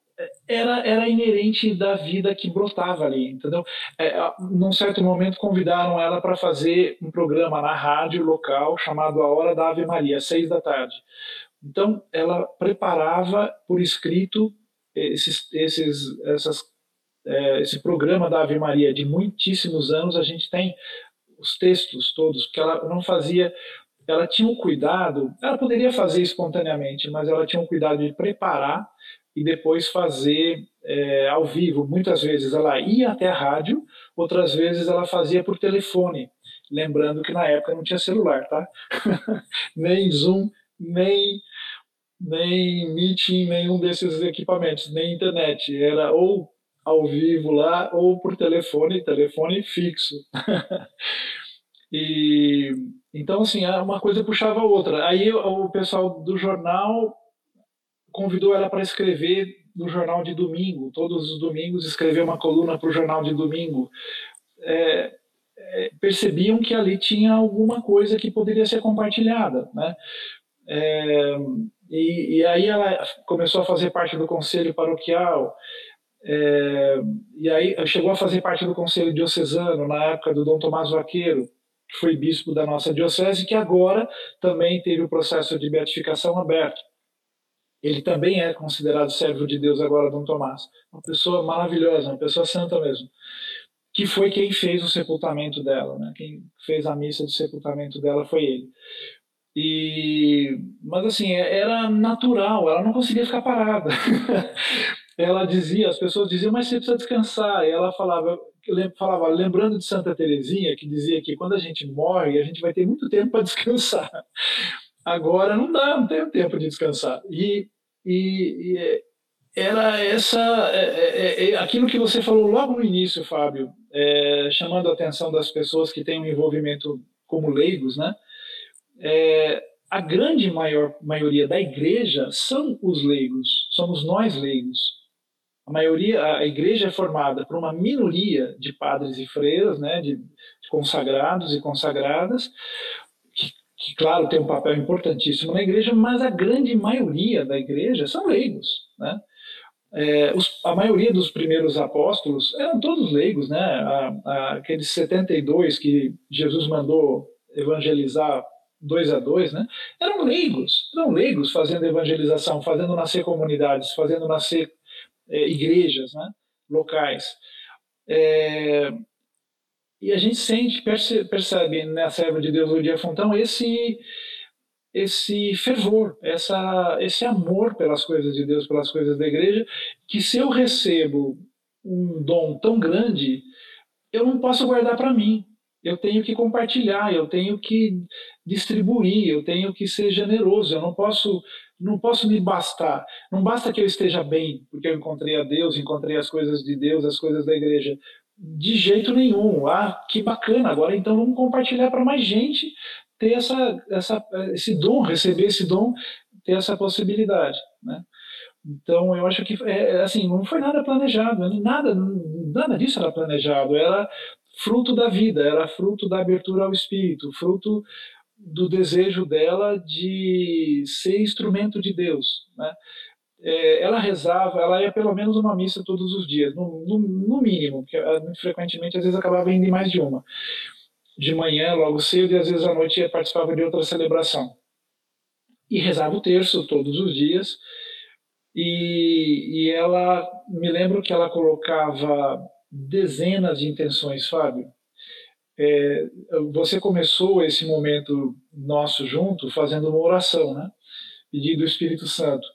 era, era inerente da vida que brotava ali, entendeu? É, num certo momento convidaram ela para fazer um programa na rádio local chamado A Hora da Ave Maria, às seis da tarde. Então, ela preparava por escrito esses, esses, essas, é, esse programa da Ave Maria de muitíssimos anos. A gente tem os textos todos, que ela não fazia ela tinha um cuidado, ela poderia fazer espontaneamente, mas ela tinha um cuidado de preparar e depois fazer é, ao vivo. Muitas vezes ela ia até a rádio, outras vezes ela fazia por telefone. Lembrando que na época não tinha celular, tá? nem Zoom, nem, nem Meeting, nenhum desses equipamentos, nem internet. Era ou ao vivo lá ou por telefone, telefone fixo. e então assim, uma coisa puxava a outra. Aí o pessoal do jornal convidou ela para escrever no jornal de domingo, todos os domingos escrever uma coluna para o jornal de domingo. É, é, percebiam que ali tinha alguma coisa que poderia ser compartilhada, né? É, e, e, aí ela começou a fazer parte do conselho paroquial, é, e aí chegou a fazer parte do conselho diocesano na época do Dom Tomás Vaqueiro, que foi bispo da nossa diocese, que agora também teve o processo de beatificação aberto. Ele também é considerado servo de Deus agora, Dom Tomás. Uma pessoa maravilhosa, uma pessoa santa mesmo. que foi quem fez o sepultamento dela, né? Quem fez a missa de sepultamento dela foi ele. E, mas assim, é, era natural, ela não conseguia ficar parada. ela dizia, as pessoas diziam, mas você precisa descansar. E ela falava, falava, lembrando de Santa Teresinha, que dizia que quando a gente morre, a gente vai ter muito tempo para descansar. Agora não dá, não tem tempo de descansar. E, e, e é, era essa é, é, é, aquilo que você falou logo no início, Fábio, é, chamando a atenção das pessoas que têm um envolvimento como leigos, né? É, a grande maior maioria da igreja são os leigos, somos nós leigos. A maioria, a igreja é formada por uma minoria de padres e freiras, né, de, de consagrados e consagradas, que, claro, tem um papel importantíssimo na igreja, mas a grande maioria da igreja são leigos, né? É, os, a maioria dos primeiros apóstolos eram todos leigos, né? A, a, aqueles 72 que Jesus mandou evangelizar dois a dois, né? Eram leigos, eram leigos fazendo evangelização, fazendo nascer comunidades, fazendo nascer é, igrejas, né? Locais. É, e a gente sente, percebe, na serva de Deus, Ludia Fontão, esse esse fervor, essa, esse amor pelas coisas de Deus, pelas coisas da igreja, que se eu recebo um dom tão grande, eu não posso guardar para mim. Eu tenho que compartilhar, eu tenho que distribuir, eu tenho que ser generoso. Eu não posso, não posso me bastar. Não basta que eu esteja bem, porque eu encontrei a Deus, encontrei as coisas de Deus, as coisas da igreja. De jeito nenhum. Ah, que bacana. Agora então vamos compartilhar para mais gente ter essa, essa, esse dom, receber esse dom, ter essa possibilidade, né? Então, eu acho que, é, é, assim, não foi nada planejado, né? nada, nada disso era planejado, era fruto da vida, era fruto da abertura ao Espírito, fruto do desejo dela de ser instrumento de Deus, né? É, ela rezava, ela ia pelo menos uma missa todos os dias, no, no, no mínimo, porque muito frequentemente, às vezes, acabava indo em mais de uma de manhã, logo cedo, e às vezes à noite participava de outra celebração. E rezava o terço todos os dias. E, e ela, me lembro que ela colocava dezenas de intenções, Fábio. É, você começou esse momento nosso junto fazendo uma oração, né? Pedindo o Espírito Santo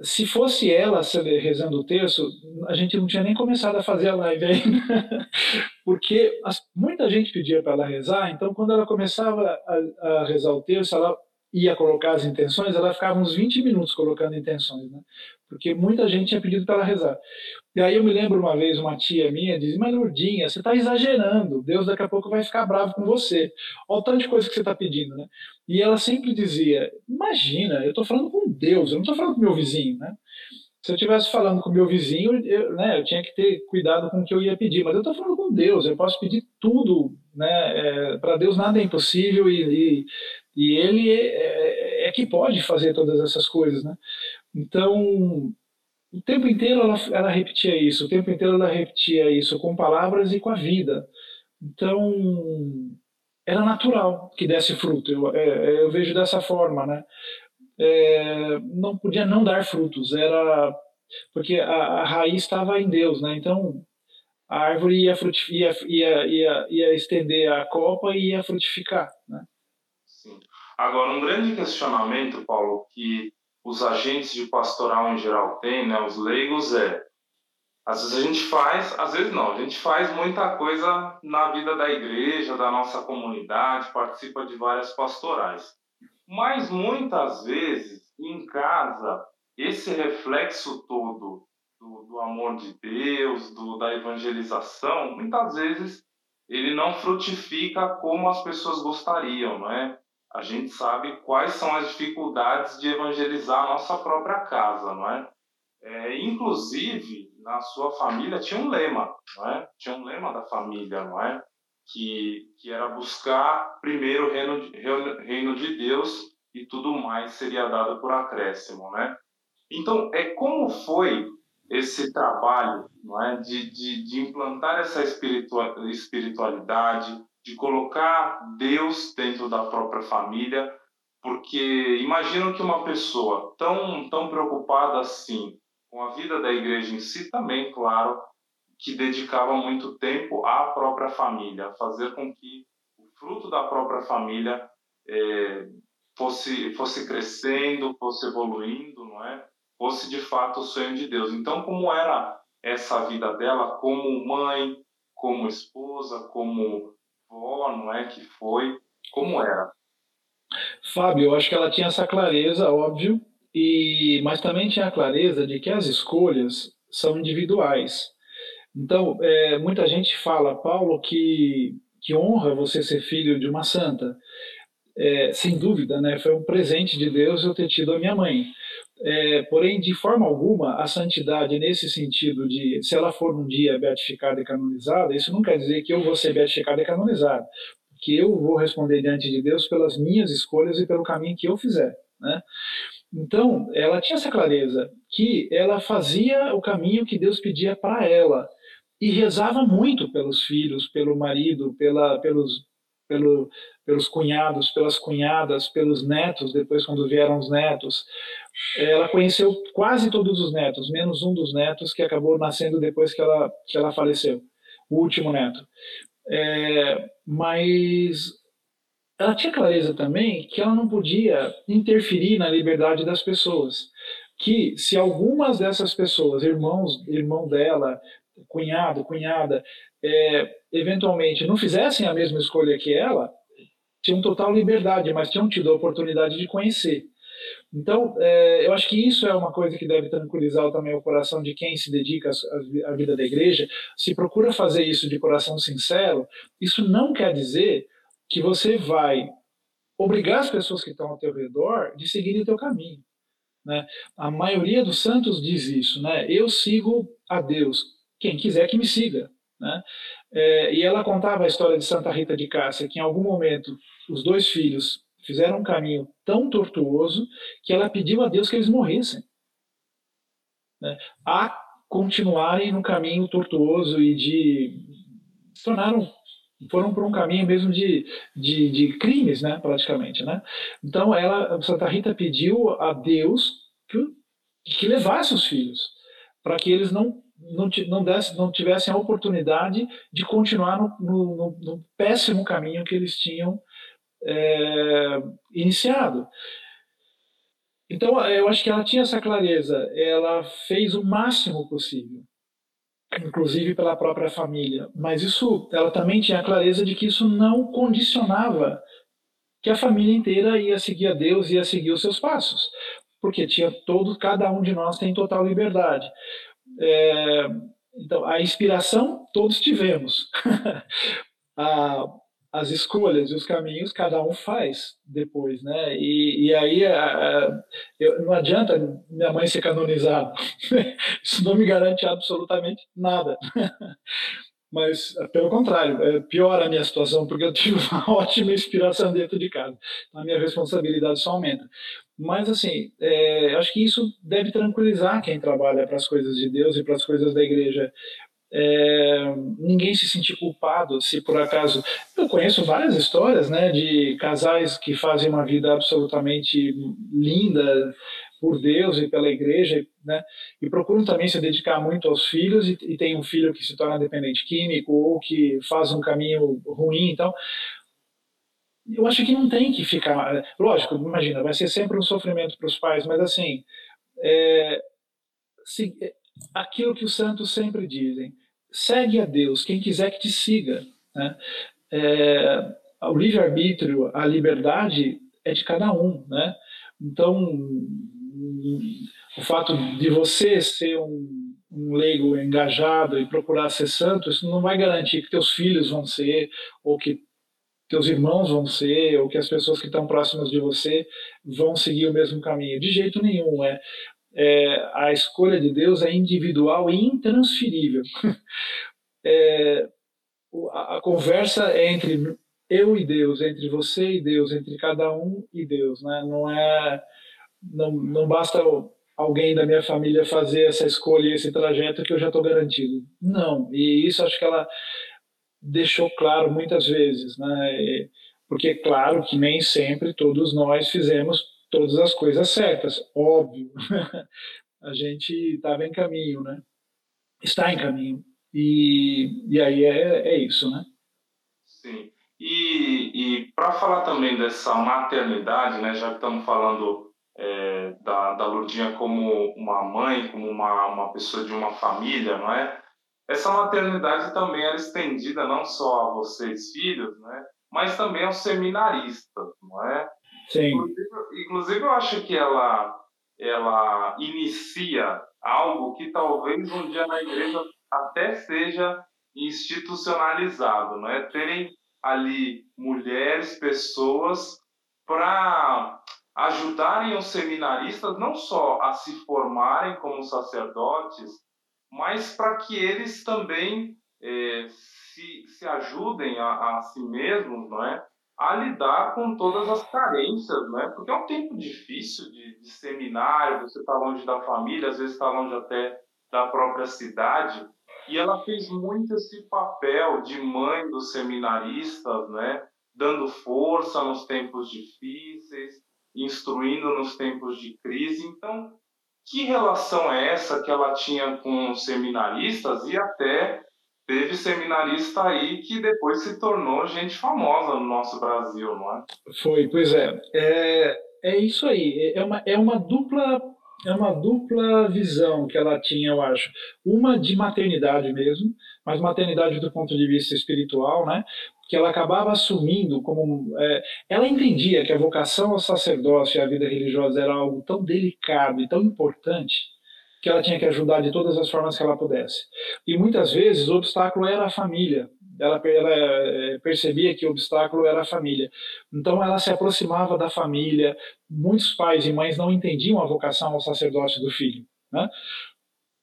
se fosse ela rezando o texto, a gente não tinha nem começado a fazer a live ainda, porque muita gente pedia para ela rezar, então quando ela começava a, a, rezar o texto, ela ia colocar as intenções, ela ficava uns 20 minutos colocando intenções, né? porque muita gente tinha pedido para ela rezar. E aí eu me lembro uma vez, uma tia minha disse, mas Lourdinha, você está exagerando, Deus daqui a pouco vai ficar bravo com você. Olha o tanto de coisa que você está pedindo, né? E ela sempre dizia, imagina, eu estou falando com Deus, eu não estou falando com meu vizinho, né? Se eu estivesse falando com meu vizinho, eu, né, eu tinha que ter cuidado com o que eu ia pedir, mas eu estou falando com Deus, eu posso pedir tudo, né? É, para Deus nada é impossível e, e, e Ele é, é, é que pode fazer todas essas coisas, né? Então, o tempo inteiro ela, ela repetia isso, o tempo inteiro ela repetia isso com palavras e com a vida. Então, era natural que desse fruto. Eu, é, é, eu vejo dessa forma, né? É, não podia não dar frutos, era porque a, a raiz estava em Deus, né? Então a árvore ia, ia, ia, ia, ia estender a copa e ia frutificar, né? Agora um grande questionamento, Paulo, que os agentes de pastoral em geral têm, né, os leigos, é às vezes a gente faz, às vezes não, a gente faz muita coisa na vida da igreja, da nossa comunidade, participa de várias pastorais. Mas muitas vezes, em casa, esse reflexo todo do, do amor de Deus, do, da evangelização, muitas vezes ele não frutifica como as pessoas gostariam, não é? A gente sabe quais são as dificuldades de evangelizar a nossa própria casa, não é? é? inclusive, na sua família tinha um lema, não é? Tinha um lema da família, não é? Que, que era buscar primeiro o reino, de, reino de Deus e tudo mais seria dado por acréscimo, né? Então, é como foi esse trabalho, não é? De, de, de implantar essa espiritualidade, de colocar Deus dentro da própria família, porque imagino que uma pessoa tão, tão preocupada assim com a vida da igreja em si também, claro, que dedicava muito tempo à própria família, fazer com que o fruto da própria família é, fosse fosse crescendo, fosse evoluindo, não é? Fosse de fato o sonho de Deus. Então, como era essa vida dela como mãe, como esposa, como vó, não é que foi? Como era? Fábio, eu acho que ela tinha essa clareza, óbvio, e mas também tinha a clareza de que as escolhas são individuais. Então, é, muita gente fala, Paulo, que, que honra você ser filho de uma santa. É, sem dúvida, né? Foi um presente de Deus eu ter tido a minha mãe. É, porém, de forma alguma, a santidade nesse sentido de, se ela for um dia beatificada e canonizada, isso não quer dizer que eu vou ser beatificada e canonizada, que eu vou responder diante de Deus pelas minhas escolhas e pelo caminho que eu fizer, né? Então, ela tinha essa clareza que ela fazia o caminho que Deus pedia para ela e rezava muito pelos filhos, pelo marido, pela, pelos, pelo, pelos cunhados, pelas cunhadas, pelos netos, depois quando vieram os netos. Ela conheceu quase todos os netos, menos um dos netos que acabou nascendo depois que ela, que ela faleceu, o último neto. É, mas ela tinha clareza também que ela não podia interferir na liberdade das pessoas. Que se algumas dessas pessoas, irmãos, irmão dela, cunhado, cunhada, é, eventualmente não fizessem a mesma escolha que ela, tinham total liberdade, mas tinham tido a oportunidade de conhecer. Então, é, eu acho que isso é uma coisa que deve tranquilizar também o coração de quem se dedica à vida da igreja. Se procura fazer isso de coração sincero, isso não quer dizer que você vai obrigar as pessoas que estão ao teu redor de seguirem o teu caminho. Né? A maioria dos santos diz isso, né? Eu sigo a Deus. Quem quiser que me siga, né? É, e ela contava a história de Santa Rita de Cássia, que em algum momento os dois filhos fizeram um caminho tão tortuoso que ela pediu a Deus que eles morressem, né? a continuarem no caminho tortuoso e de tornaram foram por um caminho mesmo de, de, de, crimes, né, praticamente, né? Então ela, Santa Rita pediu a Deus que, que levasse os filhos para que eles não não, desse, não tivessem a oportunidade de continuar no, no, no péssimo caminho que eles tinham é, iniciado. Então, eu acho que ela tinha essa clareza, ela fez o máximo possível inclusive pela própria família. Mas isso, ela também tinha a clareza de que isso não condicionava que a família inteira ia seguir a Deus, ia seguir os seus passos, porque tinha todo, cada um de nós tem total liberdade. É, então, a inspiração todos tivemos. a, as escolhas e os caminhos cada um faz depois, né? E, e aí a, a, eu, não adianta minha mãe ser canonizada, isso não me garante absolutamente nada. Mas, pelo contrário, é, piora a minha situação, porque eu tive uma ótima inspiração dentro de casa. A minha responsabilidade só aumenta. Mas, assim, é, acho que isso deve tranquilizar quem trabalha para as coisas de Deus e para as coisas da igreja é, ninguém se sentir culpado se por acaso. Eu conheço várias histórias né, de casais que fazem uma vida absolutamente linda por Deus e pela igreja, né, e procuram também se dedicar muito aos filhos, e, e tem um filho que se torna dependente químico ou que faz um caminho ruim. Então, eu acho que não tem que ficar. Lógico, imagina, vai ser sempre um sofrimento para os pais, mas assim. É, se, aquilo que os santos sempre dizem: segue a Deus, quem quiser que te siga. Né? É, o livre-arbítrio, a liberdade é de cada um. Né? Então, o fato de você ser um, um leigo engajado e procurar ser santo, isso não vai garantir que teus filhos vão ser, ou que teus irmãos vão ser, ou que as pessoas que estão próximas de você vão seguir o mesmo caminho. De jeito nenhum. É, é, a escolha de Deus é individual e intransferível. é, a, conversa é entre eu e Deus, entre você e Deus, entre cada um e Deus, né? Não é, não, não basta alguém da minha família fazer essa escolha, esse trajeto que eu já estou garantido. Não. E isso acho que ela deixou claro muitas vezes, né? Porque claro que nem sempre todos nós fizemos todas as coisas certas, óbvio. a gente estava em caminho, né? Está em caminho. E, e aí é, é isso, né? Sim. E, e para falar também dessa maternidade, né, já que estamos falando é, da, da Lourdinha como uma mãe, como uma, uma pessoa de uma família, não é? Essa maternidade também era estendida não só a vocês, filhos, né, mas também aos seminaristas, não é? Sim. Inclusive, inclusive eu acho que ela, ela inicia algo que talvez um dia na igreja até seja institucionalizado, não é? Terem ali mulheres, pessoas para ajudarem os seminaristas não só a se formarem como sacerdotes, mas para que eles também é, se, se ajudem a, a si mesmos, não é? a lidar com todas as carências, né? Porque é um tempo difícil de, de seminário, você está longe da família, às vezes está longe até da própria cidade. E ela fez muito esse papel de mãe dos seminaristas, né? Dando força nos tempos difíceis, instruindo nos tempos de crise. Então, que relação é essa que ela tinha com seminaristas e até teve seminarista aí que depois se tornou gente famosa no nosso Brasil, não é? Foi, pois é. É, é isso aí. É uma, é uma dupla é uma dupla visão que ela tinha, eu acho. Uma de maternidade mesmo, mas maternidade do ponto de vista espiritual, né? Que ela acabava assumindo como. É, ela entendia que a vocação ao sacerdócio e à vida religiosa era algo tão delicado e tão importante que ela tinha que ajudar de todas as formas que ela pudesse. E muitas vezes o obstáculo era a família, ela, ela é, percebia que o obstáculo era a família. Então ela se aproximava da família. Muitos pais e mães não entendiam a vocação ao sacerdócio do filho. Né?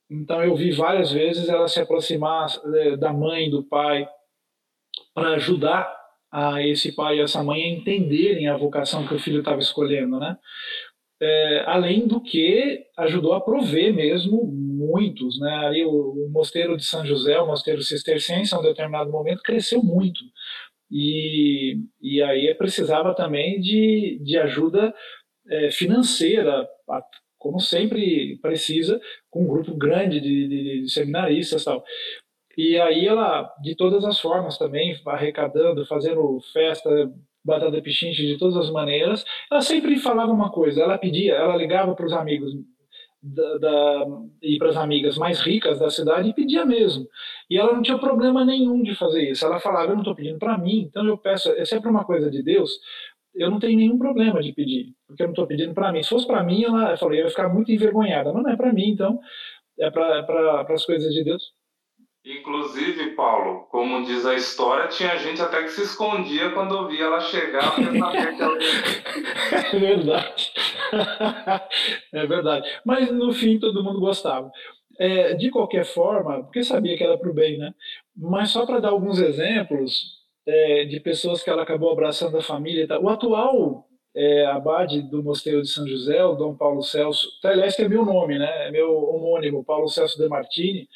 Então eu vi várias vezes ela se aproximar é, da mãe, do pai, para ajudar a esse pai e essa mãe a entenderem a vocação que o filho estava escolhendo, né? É, além do que ajudou a prover mesmo muitos, né? Ali o, o, mosteiro de São José, o mosteiro cisterciense, a um determinado momento cresceu muito e, e aí precisava também de, de ajuda é, financeira, como sempre precisa, com um grupo grande de, de, de seminaristas tal. E aí ela, de todas as formas também, arrecadando, fazendo festa, batata pichinche de todas as maneiras, ela sempre falava uma coisa, ela pedia, ela ligava para os amigos da, da, e para as amigas mais ricas da cidade e pedia mesmo. E ela não tinha problema nenhum de fazer isso. Ela falava, eu não estou pedindo para mim, então eu peço, é sempre uma coisa de Deus, eu não tenho nenhum problema de pedir, porque eu não estou pedindo para mim. Se fosse para mim, ela, eu falei, eu ia ficar muito envergonhada, mas não é para mim, então é para as coisas de Deus. Inclusive, Paulo, como diz a história, tinha gente até que se escondia quando via ela chegar que ela É verdade. é verdade. Mas no fim todo mundo gostava. É, de qualquer forma, porque sabia que era para o bem, né? Mas só para dar alguns exemplos é, de pessoas que ela acabou abraçando a família. Tá? O atual é, abade do Mosteiro de São José, o Dom Paulo Celso, aliás, que é meu nome, né? É meu homônimo, Paulo Celso de Martini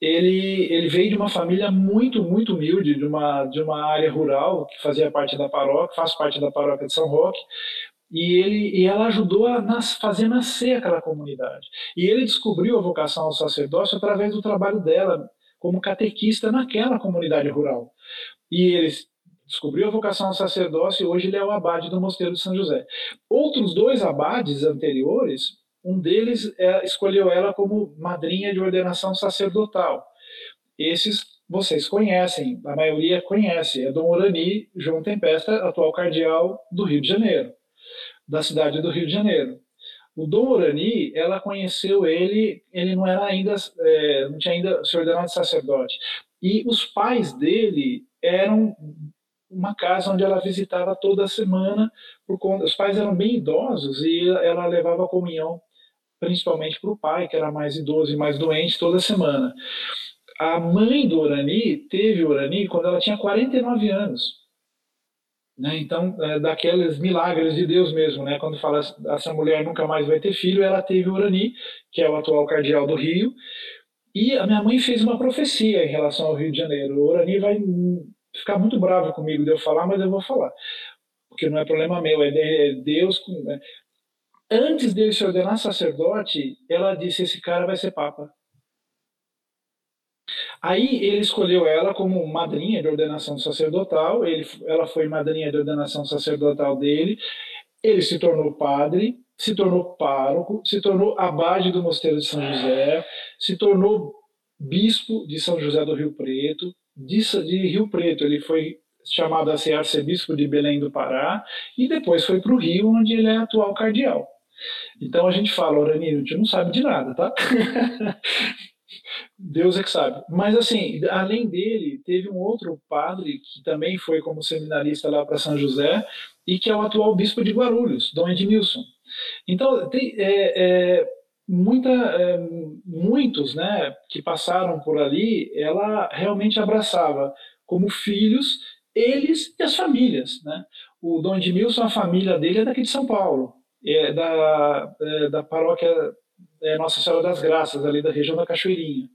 ele, ele veio de uma família muito, muito humilde, de uma, de uma área rural, que fazia parte da paróquia, faz parte da paróquia de São Roque, e, ele, e ela ajudou a nas, fazer nascer aquela comunidade. E ele descobriu a vocação ao sacerdócio através do trabalho dela como catequista naquela comunidade rural. E ele descobriu a vocação ao sacerdócio e hoje ele é o abade do Mosteiro de São José. Outros dois abades anteriores um deles é, escolheu ela como madrinha de ordenação sacerdotal. Esses vocês conhecem, a maioria conhece, é Dom Orani João Tempesta, atual cardeal do Rio de Janeiro, da cidade do Rio de Janeiro. O Dom Orani, ela conheceu ele, ele não era ainda, é, não tinha ainda se ordenado sacerdote. E os pais dele eram uma casa onde ela visitava toda semana, por conta, os pais eram bem idosos e ela levava a comunhão principalmente para o pai, que era mais idoso e mais doente, toda semana. A mãe do Orani teve Orani quando ela tinha 49 anos. Né? Então, é, daqueles milagres de Deus mesmo, né? quando fala essa mulher nunca mais vai ter filho, ela teve o Orani, que é o atual cardeal do Rio, e a minha mãe fez uma profecia em relação ao Rio de Janeiro. O Orani vai ficar muito bravo comigo de eu falar, mas eu vou falar porque não é problema meu, é Deus. Antes dele se ordenar sacerdote, ela disse: esse cara vai ser papa. Aí ele escolheu ela como madrinha de ordenação sacerdotal, ele, ela foi madrinha de ordenação sacerdotal dele, ele se tornou padre, se tornou pároco, se tornou abade do Mosteiro de São José, se tornou bispo de São José do Rio Preto, de, de Rio Preto ele foi chamado a ser arcebispo de Belém do Pará, e depois foi para o Rio, onde ele é atual cardeal. Então a gente fala, Orani, a gente não sabe de nada, tá? Deus é que sabe. Mas assim, além dele, teve um outro padre que também foi como seminarista lá para São José e que é o atual bispo de Guarulhos, Dom Edmilson. Então, tem, é, é, muita, é, muitos né, que passaram por ali, ela realmente abraçava como filhos eles e as famílias. Né? O Dom Edmilson, a família dele é daqui de São Paulo, é da, é, da paróquia é, Nossa Senhora das Graças, ali da região da Cachoeirinha.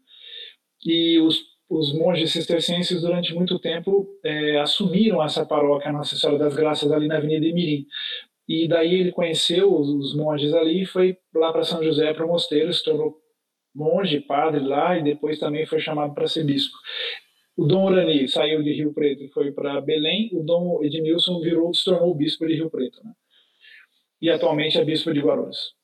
E os, os monges cistercienses, durante muito tempo, é, assumiram essa paróquia Nossa Senhora das Graças, ali na Avenida Emirim. E daí ele conheceu os, monges ali e foi lá para São José, para o mosteiro, se tornou monge, padre lá, e depois também foi chamado para ser bispo. O Dom Urani saiu de Rio Preto e foi para Belém, o Dom Edmilson virou, se tornou bispo de Rio Preto. Né? E atualmente é bispo de Guarulhos.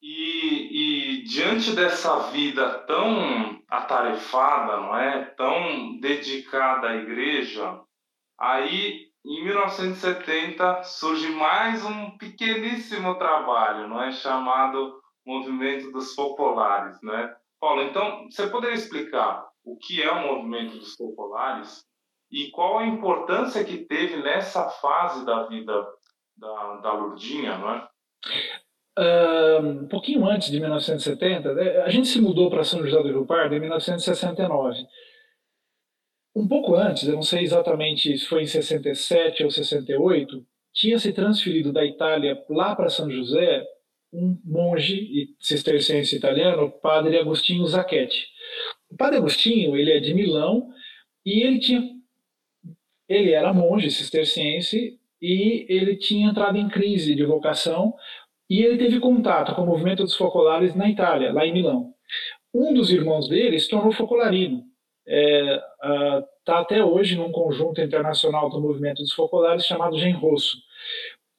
E, e, diante dessa vida tão atarefada, não é, tão dedicada à igreja, aí em 1970 surge mais um pequeníssimo trabalho, não é, chamado Movimento dos Populares, né? Paulo, então você poderia explicar o que é o Movimento dos Populares e qual a importância que teve nessa fase da vida da, da Lourdinha, não é? um pouquinho antes de 1970, né, a gente se mudou para São José do Rio Pardo em 1969. Um pouco antes, eu não sei exatamente se foi em 67 ou 68, tinha se transferido da Itália lá para São José um monge cisterciense italiano, padre Agostinho Zacchetti. O padre Agostinho, ele é de Milão e ele tinha ele era monge cisterciense e ele tinha entrado em crise de vocação e ele teve contato com o movimento dos focolares na Itália, lá em Milão. Um dos irmãos dele se tornou focolarino. Está é, uh, até hoje num conjunto internacional do movimento dos focolares chamado Genrosso.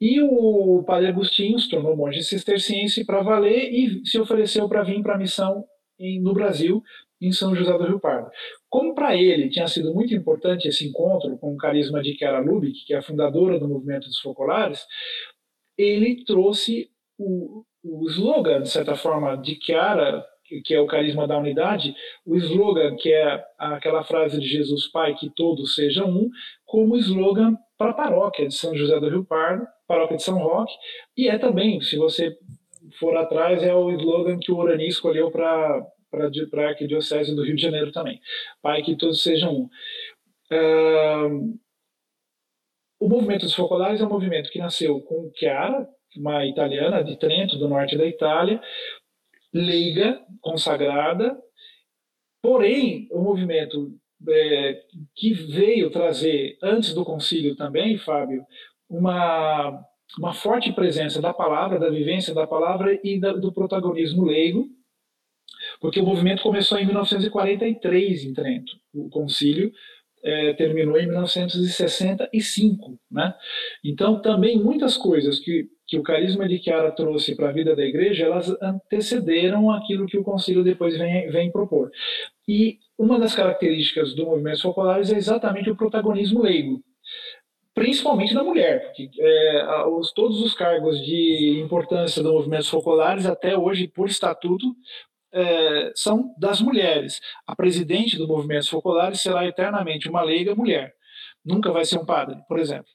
E o padre Agostinho se tornou monge cisterciense para valer e se ofereceu para vir para a missão em, no Brasil, em São José do Rio Pardo. Como para ele tinha sido muito importante esse encontro com o carisma de Chiara Lubick, que é a fundadora do movimento dos focolares, ele trouxe o, o slogan, de certa forma, de Chiara, que é o carisma da unidade, o slogan, que é aquela frase de Jesus Pai, que todos sejam um, como slogan para a paróquia de São José do Rio Pardo, paróquia de São Roque, e é também, se você for atrás, é o slogan que o Urani escolheu para a Arquidiocese do Rio de Janeiro também. Pai, que todos sejam um. Uh, o movimento dos focolares é um movimento que nasceu com Chiara, uma italiana de Trento, do norte da Itália, leiga, consagrada, porém, o movimento é, que veio trazer, antes do concílio também, Fábio, uma, uma forte presença da palavra, da vivência da palavra e da, do protagonismo leigo, porque o movimento começou em 1943 em Trento, o concílio, é, terminou em 1965, né? Então também muitas coisas que que o carisma de Chiara trouxe para a vida da igreja, elas antecederam aquilo que o concílio depois vem, vem propor. E uma das características do movimento populares é exatamente o protagonismo leigo, principalmente da mulher, porque é, os, todos os cargos de importância do movimento populares até hoje, por estatuto, é, são das mulheres. A presidente do movimento populares será eternamente uma leiga mulher. Nunca vai ser um padre, por exemplo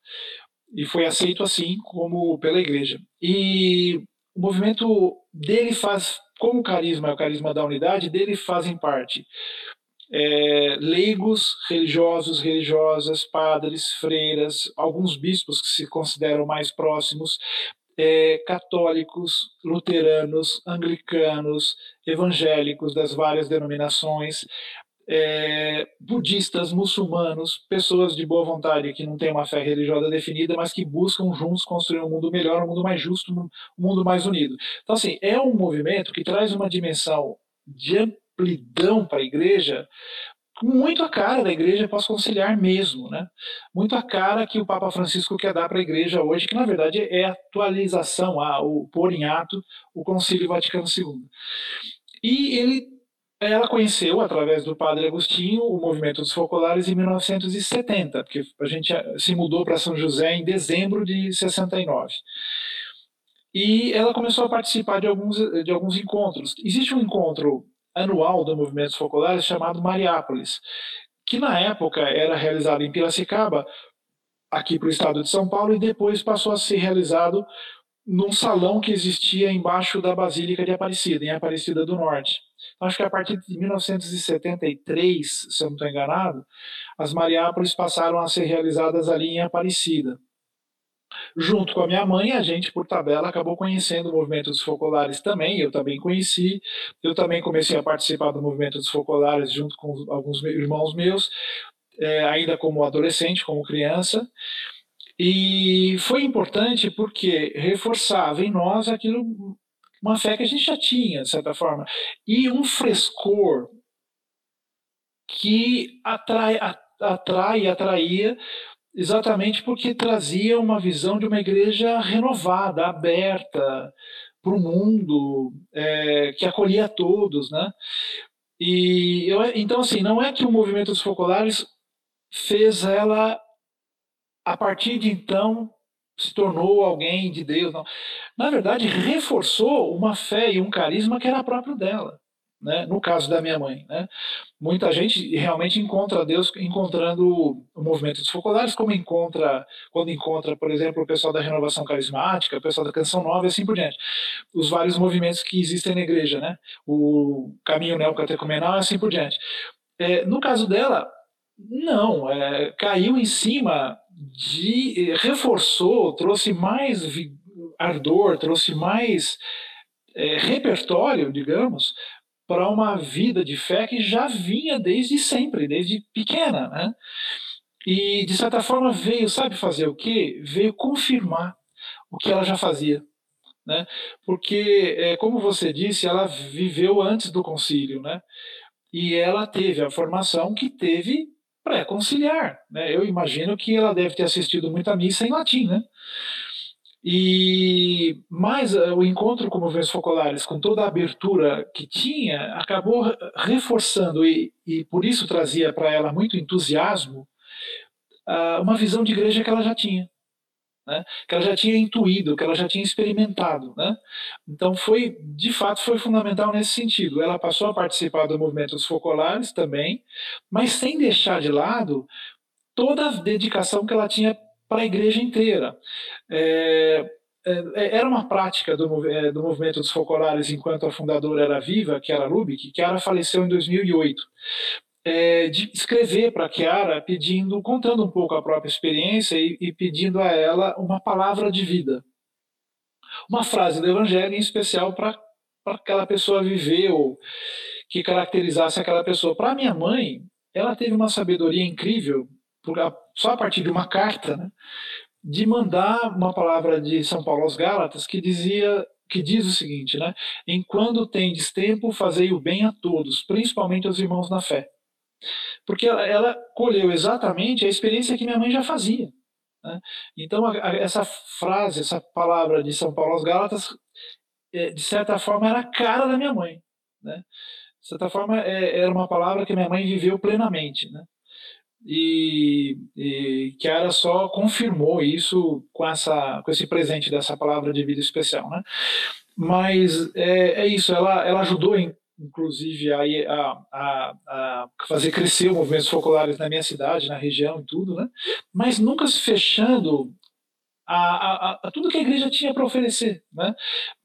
e foi aceito assim como pela igreja. E o movimento dele faz, como o carisma é o carisma da unidade, dele fazem parte é, leigos, religiosos, religiosas, padres, freiras, alguns bispos que se consideram mais próximos, é, católicos, luteranos, anglicanos, evangélicos das várias denominações, é, budistas, muçulmanos, pessoas de boa vontade que não têm uma fé religiosa definida, mas que buscam juntos construir um mundo melhor, um mundo mais justo, um mundo mais unido. Então, assim, é um movimento que traz uma dimensão de amplidão para a igreja muito a cara da igreja pós-conciliar mesmo, né? Muito a cara que o Papa Francisco quer dar para a igreja hoje, que na verdade é atualização, a, o pôr em ato o Concílio Vaticano II. E ele, ela conheceu, através do padre Agostinho, o movimento dos focolares em 1970, porque a gente se mudou para São José em dezembro de 69. E ela começou a participar de alguns, de alguns encontros. Existe um encontro anual do Movimento Focolares chamado Mariápolis, que na época era realizado em Piracicaba, aqui para o estado de São Paulo, e depois passou a ser realizado num salão que existia embaixo da Basílica de Aparecida, em Aparecida do Norte. Acho que a partir de 1973, se eu não estou enganado, as Mariápolis passaram a ser realizadas ali em Aparecida. Junto com a minha mãe, a gente, por tabela, acabou conhecendo o movimento dos focolares também. Eu também conheci. Eu também comecei a participar do movimento dos focolares junto com alguns irmãos meus, é, ainda como adolescente, como criança. E foi importante porque reforçava em nós aquilo, uma fé que a gente já tinha, de certa forma, e um frescor que atrai, atrai atraía exatamente porque trazia uma visão de uma igreja renovada, aberta para o mundo, é, que acolhia todos, né? E eu, então assim, não é que o movimento dos focolares fez ela a partir de então se tornou alguém de Deus, não. Na verdade, reforçou uma fé e um carisma que era próprio dela né? no caso da minha mãe. Né? Muita gente realmente encontra Deus encontrando o movimento dos focolares, como encontra quando encontra, por exemplo, o pessoal da renovação carismática, o pessoal da canção nova e assim por diante. Os vários movimentos que existem na igreja, né? o caminho neocatecumenal e assim por diante. É, no caso dela, não, é, caiu em cima de. reforçou, trouxe mais ardor, trouxe mais é, repertório, digamos, para uma vida de fé que já vinha desde sempre, desde pequena, né? E de certa forma veio, sabe fazer o quê? Veio confirmar o que ela já fazia, né? Porque, é, como você disse, ela viveu antes do concílio, né? E ela teve a formação que teve pré-conciliar, né? Eu imagino que ela deve ter assistido muita missa em latim, né? E mais eh, o encontro com movimentos focolares, com toda a abertura que tinha, acabou reforçando e, e por isso trazia para ela muito entusiasmo uma visão de igreja que ela já tinha, né? que ela já tinha intuído, que ela já tinha experimentado. Né? Então foi, de fato, foi fundamental nesse sentido. Ela passou a participar do movimento dos focolares também, mas sem deixar de lado toda a dedicação que ela tinha para a igreja inteira. É, é, era uma prática do, é, do, movimento dos focolares enquanto a fundadora era viva, era Lubick, ela faleceu em 2008. É, de escrever para Chiara pedindo, contando um pouco a própria experiência e, e, pedindo a ela uma palavra de vida. Uma frase do Evangelho em especial para aquela pessoa viver ou que caracterizasse aquela pessoa. Para minha mãe, ela teve uma sabedoria incrível só a partir de uma carta, né, de mandar uma palavra de São Paulo aos Gálatas que dizia que diz o seguinte, né? Enquanto tendes tempo, fazei o bem a todos, principalmente aos irmãos na fé. Porque ela, ela colheu exatamente a experiência que minha mãe já fazia. Né? Então, a, a, essa frase, essa palavra de São Paulo aos Gálatas, é, de certa forma, era a cara da minha mãe. Né? De certa forma, é, era uma palavra que minha mãe viveu plenamente. Né? E, e Chiara só confirmou isso com, essa, com esse presente dessa palavra de vida especial. Né? Mas é, é isso, ela, ela ajudou, inclusive, a, a, a, fazer crescer movimentos focolares na minha cidade, na região e tudo, né? mas nunca se fechando a, a, a, tudo que a igreja tinha para oferecer. Né?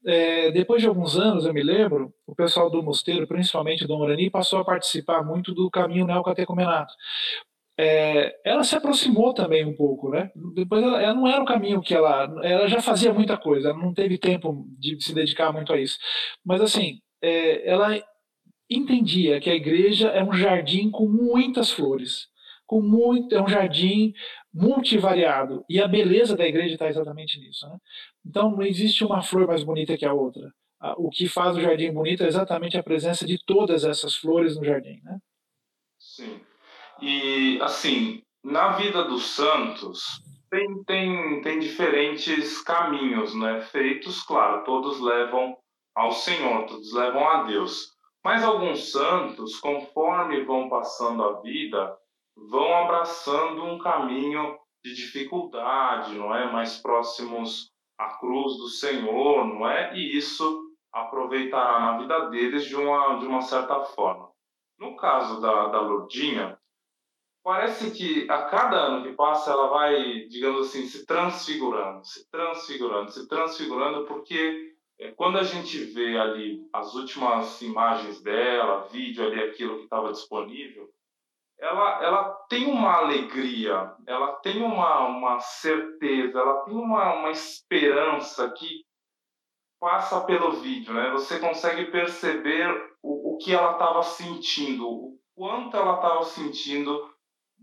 É, depois de alguns anos, eu me lembro, o pessoal do mosteiro, principalmente do Morani, passou a participar muito do caminho neocatecumenato é, ela se aproximou também um pouco, né? Depois ela, ela, não era o caminho que ela, ela já fazia muita coisa, ela não teve tempo de se dedicar muito a isso. Mas assim, é, ela entendia que a igreja é um jardim com muitas flores, com muito, é um jardim multivariado e a beleza da igreja está exatamente nisso, né? Então não existe uma flor mais bonita que a outra. O que faz o jardim bonito é exatamente a presença de todas essas flores no jardim, né? Sim. E, assim, na vida dos santos, tem, tem, tem diferentes caminhos né, feitos, claro, todos levam ao Senhor, todos levam a Deus. Mas alguns santos, conforme vão passando a vida, vão abraçando um caminho de dificuldade, não é? Mais próximos à cruz do Senhor, não é? E isso aproveitará na vida deles de uma, de uma certa forma. No caso da, da Lourdinha, parece que a cada ano que passa ela vai, digamos assim, se transfigurando, se transfigurando, se transfigurando, porque é, quando a gente vê ali as últimas imagens dela, vídeo ali, aquilo que estava disponível, ela, ela tem uma alegria, ela tem uma, uma certeza, ela tem uma, uma esperança que passa pelo vídeo, né? Você consegue perceber o, o que ela estava sentindo, o quanto ela estava sentindo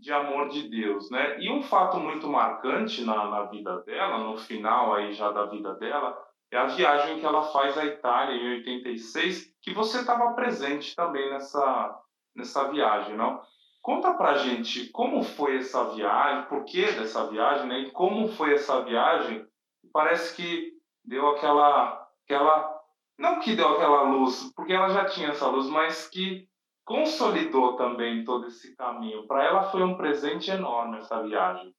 de amor de Deus, né? E um fato muito marcante na, na vida dela, no final aí já da vida dela, é a viagem que ela faz à Itália em 86, que você estava presente também nessa nessa viagem, não? Conta pra gente como foi essa viagem, por que dessa viagem, né? E como foi essa viagem? Parece que deu aquela, aquela, não que deu aquela luz, porque ela já tinha essa luz, mas que consolidou também todo esse caminho. Para ela foi um presente enorme essa viagem.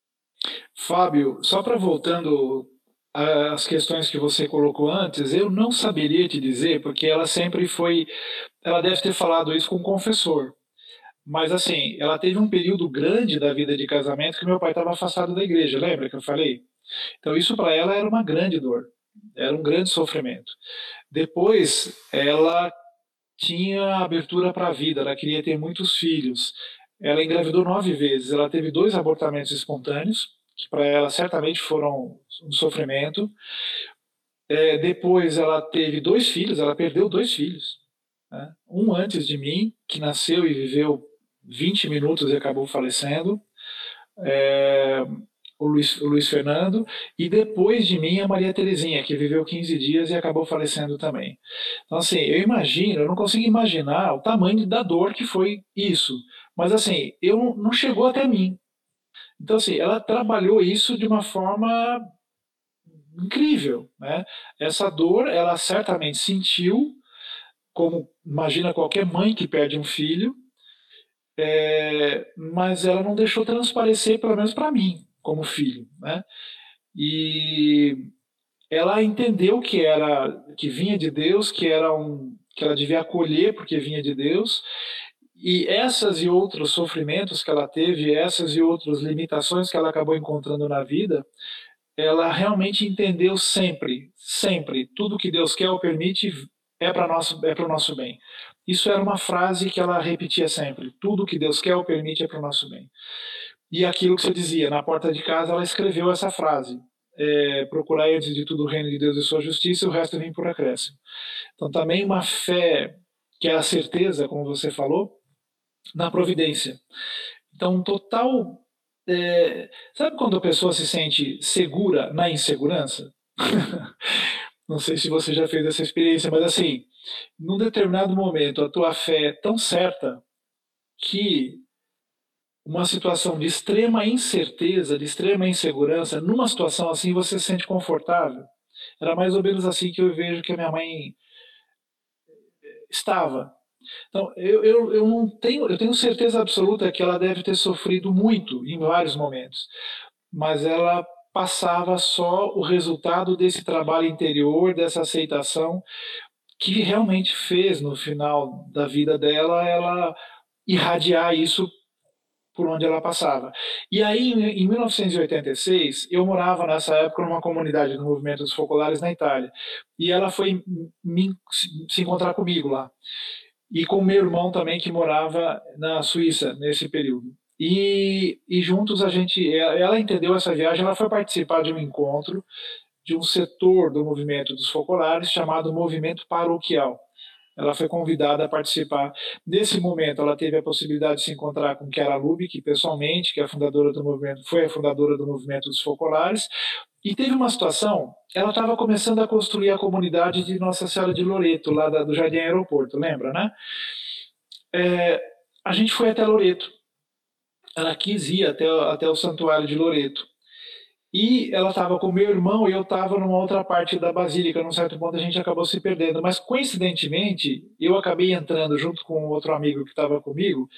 Fábio, só para voltando às questões que você colocou antes, eu não saberia te dizer, porque ela sempre foi, ela deve ter falado isso com o confessor mas assim, ela teve um período grande da vida de casamento que meu pai estava afastado da igreja, lembra que eu falei? Então isso para ela era uma grande dor, era um grande sofrimento. Depois ela tinha abertura para a vida, ela queria ter muitos filhos. Ela engravidou nove vezes, ela teve dois abortamentos espontâneos, que para ela certamente foram um sofrimento. É, depois ela teve dois filhos, ela perdeu dois filhos. Né? Um antes de mim, que nasceu e viveu 20 minutos e acabou falecendo. É, o, Luiz, o Luiz Fernando, e depois de mim a Maria Terezinha, que viveu 15 dias e acabou falecendo também. Então, assim, eu imagino, eu não consigo imaginar o tamanho da dor que foi isso. Mas, assim, eu não chegou até mim. Então, assim, ela trabalhou isso de uma forma incrível, né? Essa dor, ela certamente sentiu, como imagina qualquer mãe que perde um filho, é, mas ela não deixou transparecer, pelo menos para mim, como filho, né? E ela entendeu que era que vinha de Deus, que era um que ela devia acolher porque vinha de Deus. E essas e outros sofrimentos que ela teve, essas e outras limitações que ela acabou encontrando na vida, ela realmente entendeu sempre, sempre, tudo que Deus quer ou permite é para nosso é para o nosso bem. Isso era uma frase que ela repetia sempre: tudo que Deus quer ou permite é para o nosso bem. E aquilo que você dizia, na porta de casa, ela escreveu essa frase: é, procurar antes de tudo o reino de Deus e sua justiça, o resto vem por acréscimo. Então, também uma fé que é a certeza, como você falou, na providência. Então, total. É, sabe quando a pessoa se sente segura na insegurança? Não sei se você já fez essa experiência, mas assim, num determinado momento a tua fé é tão certa que uma situação de extrema incerteza, de extrema insegurança, numa situação assim você se sente confortável. Era mais ou menos assim que eu vejo que a minha mãe estava. Então, eu, eu, eu não tenho, eu tenho certeza absoluta que ela deve ter sofrido muito em vários momentos, mas ela passava só o resultado desse trabalho interior, dessa aceitação, que realmente fez no final da vida dela ela irradiar isso por onde ela passava. E aí, em 1986, eu morava nessa época numa comunidade do movimento dos focolares na Itália. E ela foi me, se encontrar comigo lá. E com meu irmão também, que morava na Suíça nesse período. E, e juntos a gente. Ela entendeu essa viagem, ela foi participar de um encontro de um setor do movimento dos focolares chamado Movimento Paroquial. Ela foi convidada a participar. Nesse momento, ela teve a possibilidade de se encontrar com Chiara Lubick, pessoalmente, que é a fundadora do movimento, foi a fundadora do movimento dos focolares. E teve uma situação, ela estava começando a construir a comunidade de Nossa Senhora de Loreto, lá do Jardim Aeroporto, lembra, né? É, a gente foi até Loreto. ela quis ir até, até o santuário de Loreto. E ela estava com meu irmão e eu estava numa outra parte da basílica. Num certo ponto a gente acabou se perdendo. Mas coincidentemente, eu acabei entrando junto com outro amigo que estava comigo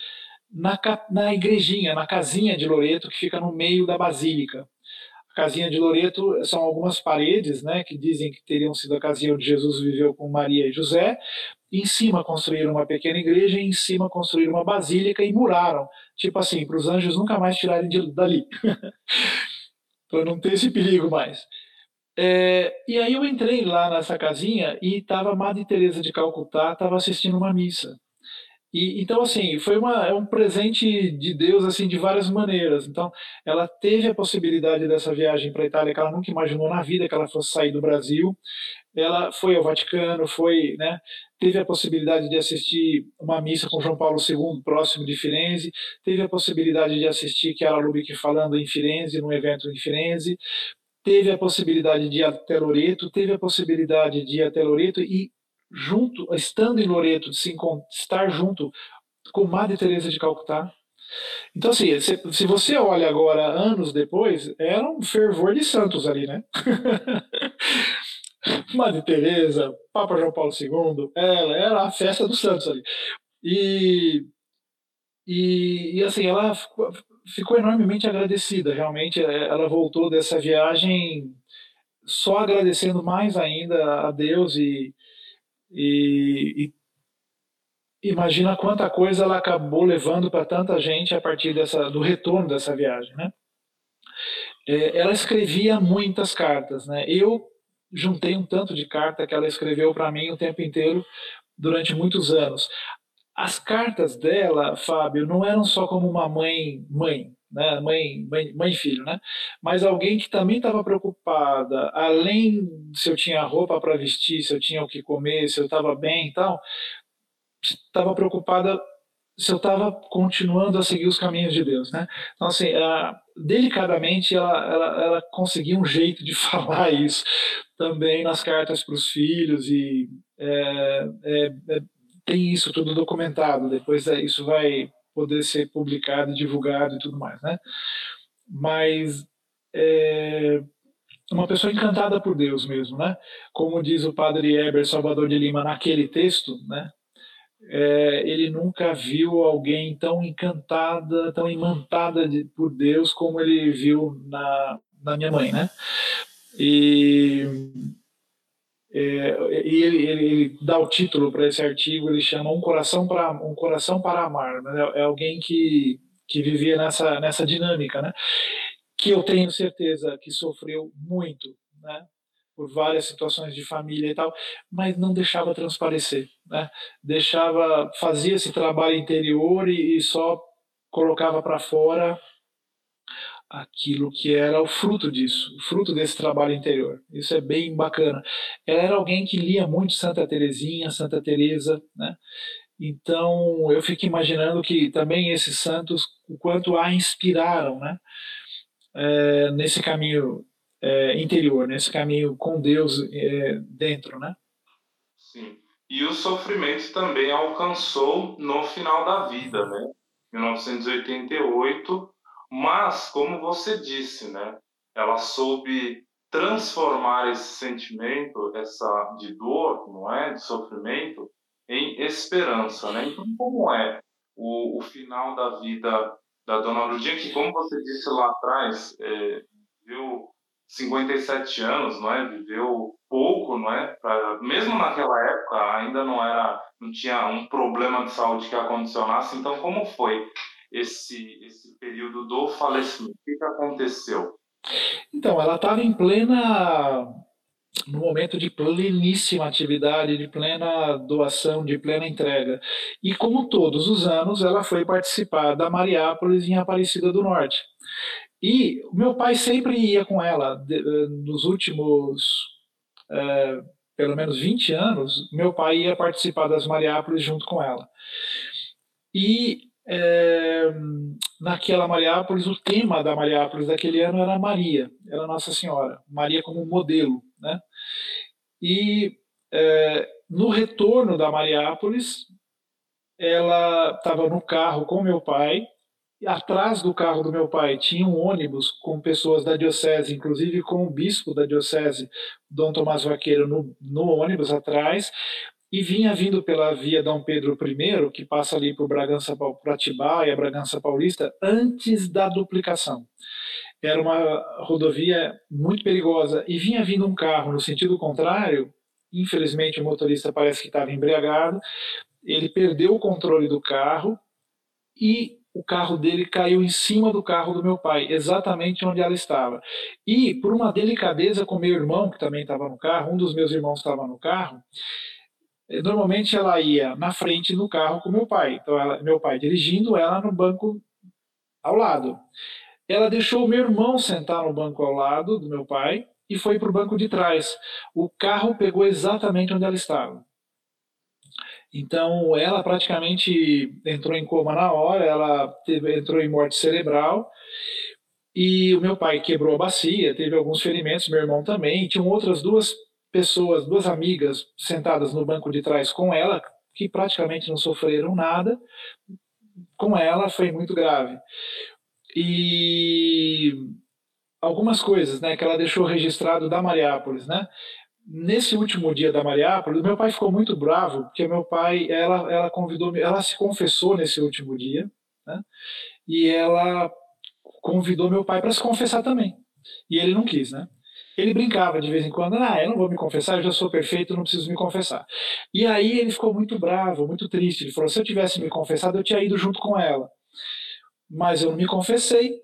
na, na igrejinha, na casinha de Loreto, que fica no meio da basílica. A casinha de Loreto são algumas paredes, né, que dizem que teriam sido a casinha onde Jesus viveu com Maria e José. Em cima construíram uma pequena igreja, e em cima construíram uma basílica e muraram, tipo assim, para os anjos nunca mais tirarem de, dali. para não ter esse perigo mais. É, e aí eu entrei lá nessa casinha e estava Madre Teresa de Calcutá, estava assistindo uma missa. E, então, assim, foi uma, é um presente de Deus, assim, de várias maneiras. Então, ela teve a possibilidade dessa viagem para a Itália, que ela nunca imaginou na vida que ela fosse sair do Brasil. Ela foi ao Vaticano, foi, né, teve a possibilidade de assistir uma missa com João Paulo II, próximo de Firenze, teve a possibilidade de assistir Chiara Lubick falando em Firenze, num evento em Firenze, teve a possibilidade de ir até Loreto, teve a possibilidade de ir até Loreto e junto, estando em Loreto, de se estar junto com Madre Teresa de Calcutá. Então, assim, se, se, você olha agora, anos depois, era um fervor de santos ali, né? Madre Teresa, Papa João Paulo II, ela era a festa dos santos ali. E, e, e assim, ela ficou, ficou enormemente agradecida, realmente. É, ela voltou dessa viagem só agradecendo mais ainda a Deus e, e, e imagina quanta coisa ela acabou levando para tanta gente a partir dessa, do retorno dessa viagem, né? É, ela escrevia muitas cartas, né? Eu juntei um tanto de carta que ela escreveu para mim o tempo inteiro durante muitos anos. As cartas dela, Fábio, não eram só como uma mãe, mãe, né? mãe, mãe, mãe filho, né? Mas alguém que também estava preocupada, além se eu tinha roupa para vestir, se eu tinha o que comer, se eu estava bem e tal, estava preocupada se eu estava continuando a seguir os caminhos de Deus, né? Então, assim, delicadamente ela, ela, ela conseguia um jeito de falar isso também nas cartas para os filhos e é, é, é, tem isso tudo documentado. Depois é, isso vai poder ser publicado, divulgado e tudo mais, né? Mas é uma pessoa encantada por Deus mesmo, né? Como diz o padre Heber Salvador de Lima naquele texto, né? É, ele nunca viu alguém tão encantada, tão imantada de, por Deus como ele viu na, na minha mãe, né? E, é, e ele, ele, ele, dá o título para esse artigo, ele chama Um Coração para, um coração para Amar. Né? É alguém que, que vivia nessa, nessa dinâmica, né? que eu tenho certeza que sofreu muito, né? Por várias situações de família e tal, mas não deixava transparecer, né? Deixava, fazia esse trabalho interior e, e só colocava para fora aquilo que era o fruto disso, o fruto desse trabalho interior. Isso é bem bacana. Ela era alguém que lia muito Santa Teresinha, Santa Teresa, né? Então eu fico imaginando que também esses santos, o quanto a inspiraram, né? É, nesse caminho é, interior, nesse caminho com Deus é, dentro, né? Sim. E o sofrimento também alcançou no final da vida, né? 1988 mas, como você disse, né, ela soube transformar esse sentimento, essa de dor, não é, de sofrimento, em esperança, né? Então, como é o, o final da vida da Dona Lurdinha, que, como você disse lá atrás, é, viveu 57 anos, não é? Viveu pouco, não é? Pra, mesmo naquela época ainda não era, não tinha um problema de saúde que a condicionasse. Então, como foi esse, esse período do falecimento? O que, que aconteceu? Então, ela estava em plena no momento de pleníssima atividade, de plena doação, de plena entrega. E como todos os anos, ela foi participar da Mariápolis em Aparecida do Norte. E meu pai sempre ia com ela. Eh, nos últimos, é, pelo menos 20 anos, meu pai ia participar das Mariápolis junto com ela. E é, naquela Mariápolis, o tema da Mariápolis daquele ano era Maria, era Nossa Senhora, Maria como modelo. Né? E é, no retorno da Mariápolis, ela estava no carro com meu pai, atrás do carro do meu pai tinha um ônibus com pessoas da diocese, inclusive com o bispo da diocese, Dom Tomás Vaqueiro, no, no ônibus atrás, e vinha vindo pela via Dom Pedro I, que passa ali por Bragança, por Atibaia, Bragança Paulista, antes da duplicação. Era uma rodovia muito perigosa e vinha vindo um carro no sentido contrário. Infelizmente, o motorista parece que estava embriagado. Ele perdeu o controle do carro e o carro dele caiu em cima do carro do meu pai, exatamente onde ela estava. E, por uma delicadeza com meu irmão, que também estava no carro, um dos meus irmãos estava no carro, eh, normalmente ela ia na frente do carro com meu pai. Então, ela, meu pai dirigindo, ela no banco ao lado. Ela deixou o meu irmão sentar no banco ao lado do meu pai e foi para o banco de trás. O carro pegou exatamente onde ela estava. Então, ela praticamente entrou em coma na hora, ela teve, entrou em morte cerebral. E o meu pai quebrou a bacia, teve alguns ferimentos, meu irmão também. Tinham outras duas pessoas, duas amigas sentadas no banco de trás com ela, que praticamente não sofreram nada. Com ela foi muito grave. E algumas coisas, né, que ela deixou registrado da Mariápolis, né? Nesse último dia da Mariápolis, meu pai ficou muito bravo, porque meu pai, ela, ela convidou, ela se confessou nesse último dia, né? E ela convidou meu pai para se confessar também. E ele não quis, né? Ele brincava de vez em quando, ah, eu não vou me confessar, eu já sou perfeito, não preciso me confessar. E aí ele ficou muito bravo, muito triste. Ele falou: se eu tivesse me confessado, eu tinha ido junto com ela. Mas eu não me confessei.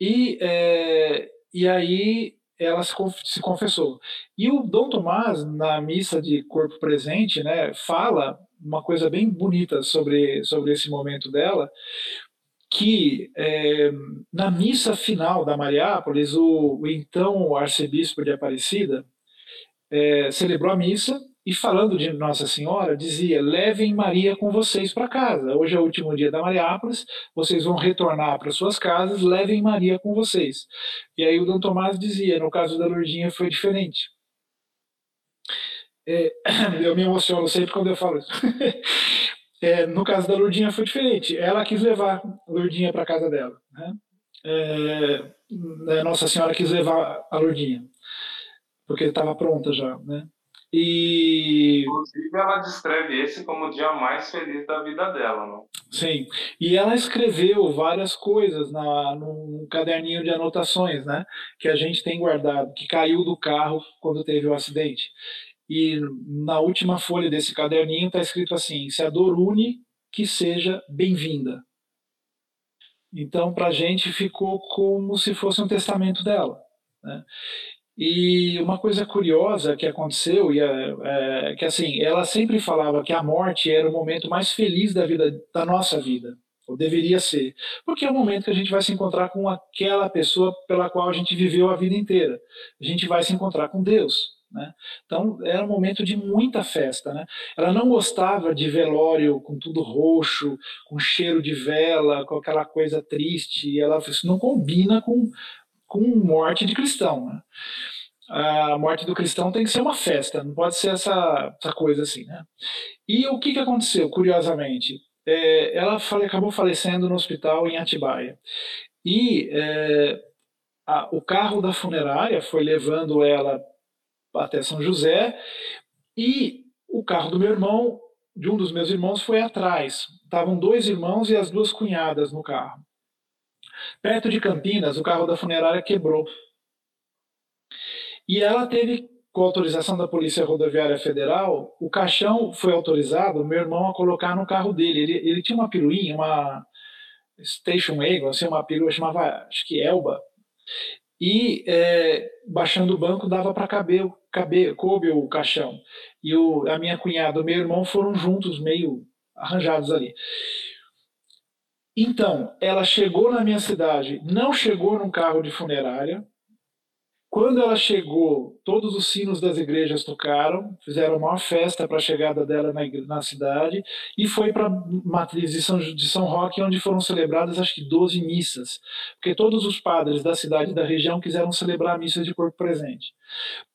E, é, e aí ela se confessou. E o Dom Tomás, na missa de corpo presente, né, fala uma coisa bem bonita sobre, sobre esse momento dela, que é, na missa final da Mariápolis, o, o então arcebispo de Aparecida é, celebrou a missa e falando de Nossa Senhora, dizia: levem Maria com vocês para casa. Hoje é o último dia da Mariápolis, vocês vão retornar para suas casas, levem Maria com vocês. E aí o Dom Tomás dizia: no caso da Lourdinha foi diferente. É, eu me emociono sempre quando eu falo isso. É, no caso da Lourdinha foi diferente. Ela quis levar a Lourdinha para casa dela. Né? É, né, Nossa Senhora quis levar a Lourdinha, porque estava pronta já. Né? E... Inclusive, ela descreve esse como o dia mais feliz da vida dela, não? Sim. E ela escreveu várias coisas na, num caderninho de anotações, né? Que a gente tem guardado, que caiu do carro quando teve o acidente. E na última folha desse caderninho está escrito assim: se a dor une, que seja bem-vinda. Então, para a gente ficou como se fosse um testamento dela. Né? E uma coisa curiosa que aconteceu, e é, é, que assim, ela sempre falava que a morte era o momento mais feliz da vida, da nossa vida, ou deveria ser, porque é o momento que a gente vai se encontrar com aquela pessoa pela qual a gente viveu a vida inteira. A gente vai se encontrar com Deus. Né? Então era um momento de muita festa. Né? Ela não gostava de velório com tudo roxo, com cheiro de vela, com aquela coisa triste. E ela isso não combina com com morte de cristão. Né? A morte do cristão tem que ser uma festa, não pode ser essa, essa coisa assim. Né? E o que, que aconteceu, curiosamente? É, ela fale, acabou falecendo no hospital em Atibaia. E é, a, o carro da funerária foi levando ela até São José e o carro do meu irmão, de um dos meus irmãos, foi atrás. Estavam dois irmãos e as duas cunhadas no carro. Perto de Campinas, o carro da funerária quebrou. E ela teve, com autorização da Polícia Rodoviária Federal, o caixão foi autorizado, meu irmão, a colocar no carro dele. Ele, ele tinha uma peruinha, uma Station Wagon, assim, uma perua, chamava, acho que Elba. E é, baixando o banco dava para caber, caber, coube o caixão. E o, a minha cunhada e o meu irmão foram juntos, meio arranjados ali. Então, ela chegou na minha cidade, não chegou num carro de funerária. Quando ela chegou, todos os sinos das igrejas tocaram, fizeram uma festa para a chegada dela na, na cidade e foi para a matriz de São, de São Roque, onde foram celebradas acho que 12 missas, porque todos os padres da cidade e da região quiseram celebrar a missa de corpo presente.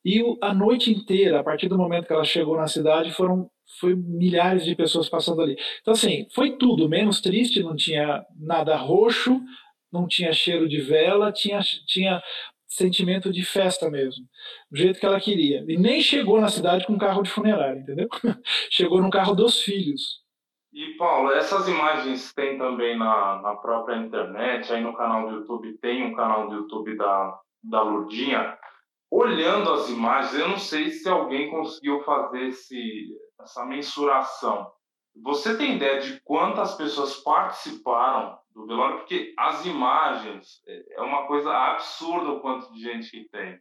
E a noite inteira, a partir do momento que ela chegou na cidade, foram foi milhares de pessoas passando ali. Então, assim, foi tudo menos triste, não tinha nada roxo, não tinha cheiro de vela, tinha, tinha sentimento de festa mesmo, do jeito que ela queria. E nem chegou na cidade com carro de funerária, entendeu? chegou no carro dos filhos. E, Paulo, essas imagens tem também na, na própria internet, aí no canal do YouTube, tem um canal do YouTube da, da Lurdinha. Olhando as imagens, eu não sei se alguém conseguiu fazer esse, essa mensuração. Você tem ideia de quantas pessoas participaram do velório? Porque as imagens é, é uma coisa absurda o quanto de gente que tem.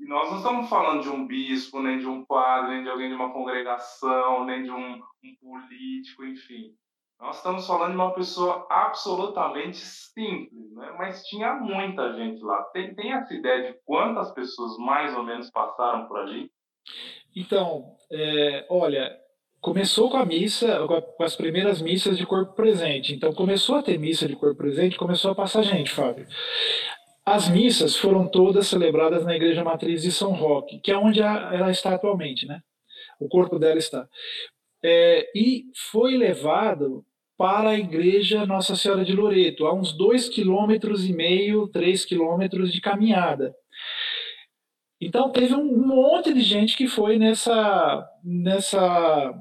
E nós não estamos falando de um bispo, nem de um padre, nem de alguém de uma congregação, nem de um, um político, enfim. Nós estamos falando de uma pessoa absolutamente simples, né? mas tinha muita gente lá. Tem, tem essa ideia de quantas pessoas mais ou menos passaram por ali? Então, é, olha, começou com a missa, com as primeiras missas de corpo presente. Então, começou a ter missa de corpo presente, começou a passar gente, Fábio. As missas foram todas celebradas na Igreja Matriz de São Roque, que é onde ela está atualmente, né? O corpo dela está. É, e foi levado para a Igreja Nossa Senhora de Loreto, a uns dois quilômetros e meio, três quilômetros de caminhada. Então teve um monte de gente que foi nessa nessa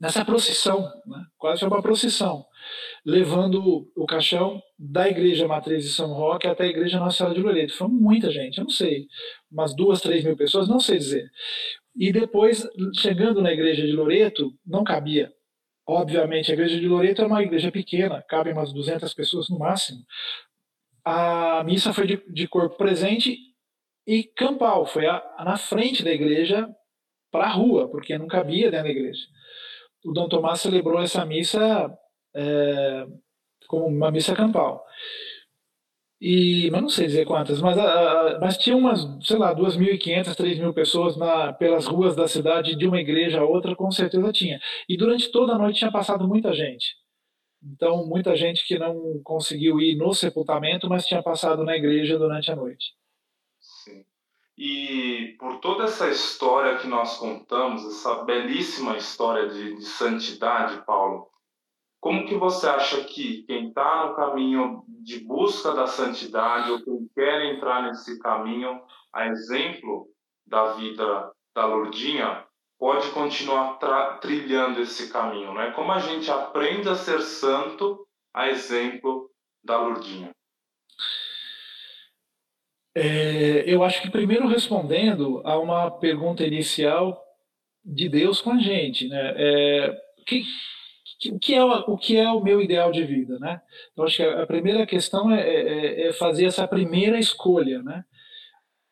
nessa procissão, né? quase foi uma procissão, levando o caixão da igreja matriz de São Roque até a igreja Nossa Senhora de Loreto. Foi muita gente, eu não sei, umas duas, três mil pessoas, não sei dizer. E depois, chegando na igreja de Loreto, não cabia. Obviamente, a igreja de Loreto é uma igreja pequena, cabem umas 200 pessoas no máximo. A missa foi de, de corpo presente e campal, foi a, na frente da igreja para a rua, porque não cabia dentro da igreja o Dom Tomás celebrou essa missa é, como uma missa campal. E, mas não sei dizer quantas, mas, a, mas tinha umas, sei lá, 2.500, 3.000 pessoas na, pelas ruas da cidade, de uma igreja a outra, com certeza tinha. E durante toda a noite tinha passado muita gente. Então, muita gente que não conseguiu ir no sepultamento, mas tinha passado na igreja durante a noite. E por toda essa história que nós contamos, essa belíssima história de, de santidade, Paulo, como que você acha que quem está no caminho de busca da santidade ou quem quer entrar nesse caminho, a exemplo da vida da Lourdinha, pode continuar trilhando esse caminho, né? Como a gente aprende a ser santo, a exemplo da Lourdinha. É, eu acho que primeiro respondendo a uma pergunta inicial de Deus com a gente, né? É, que, o, que é, o que é o meu ideal de vida, né? Então, acho que a primeira questão é, é, é fazer essa primeira escolha, né?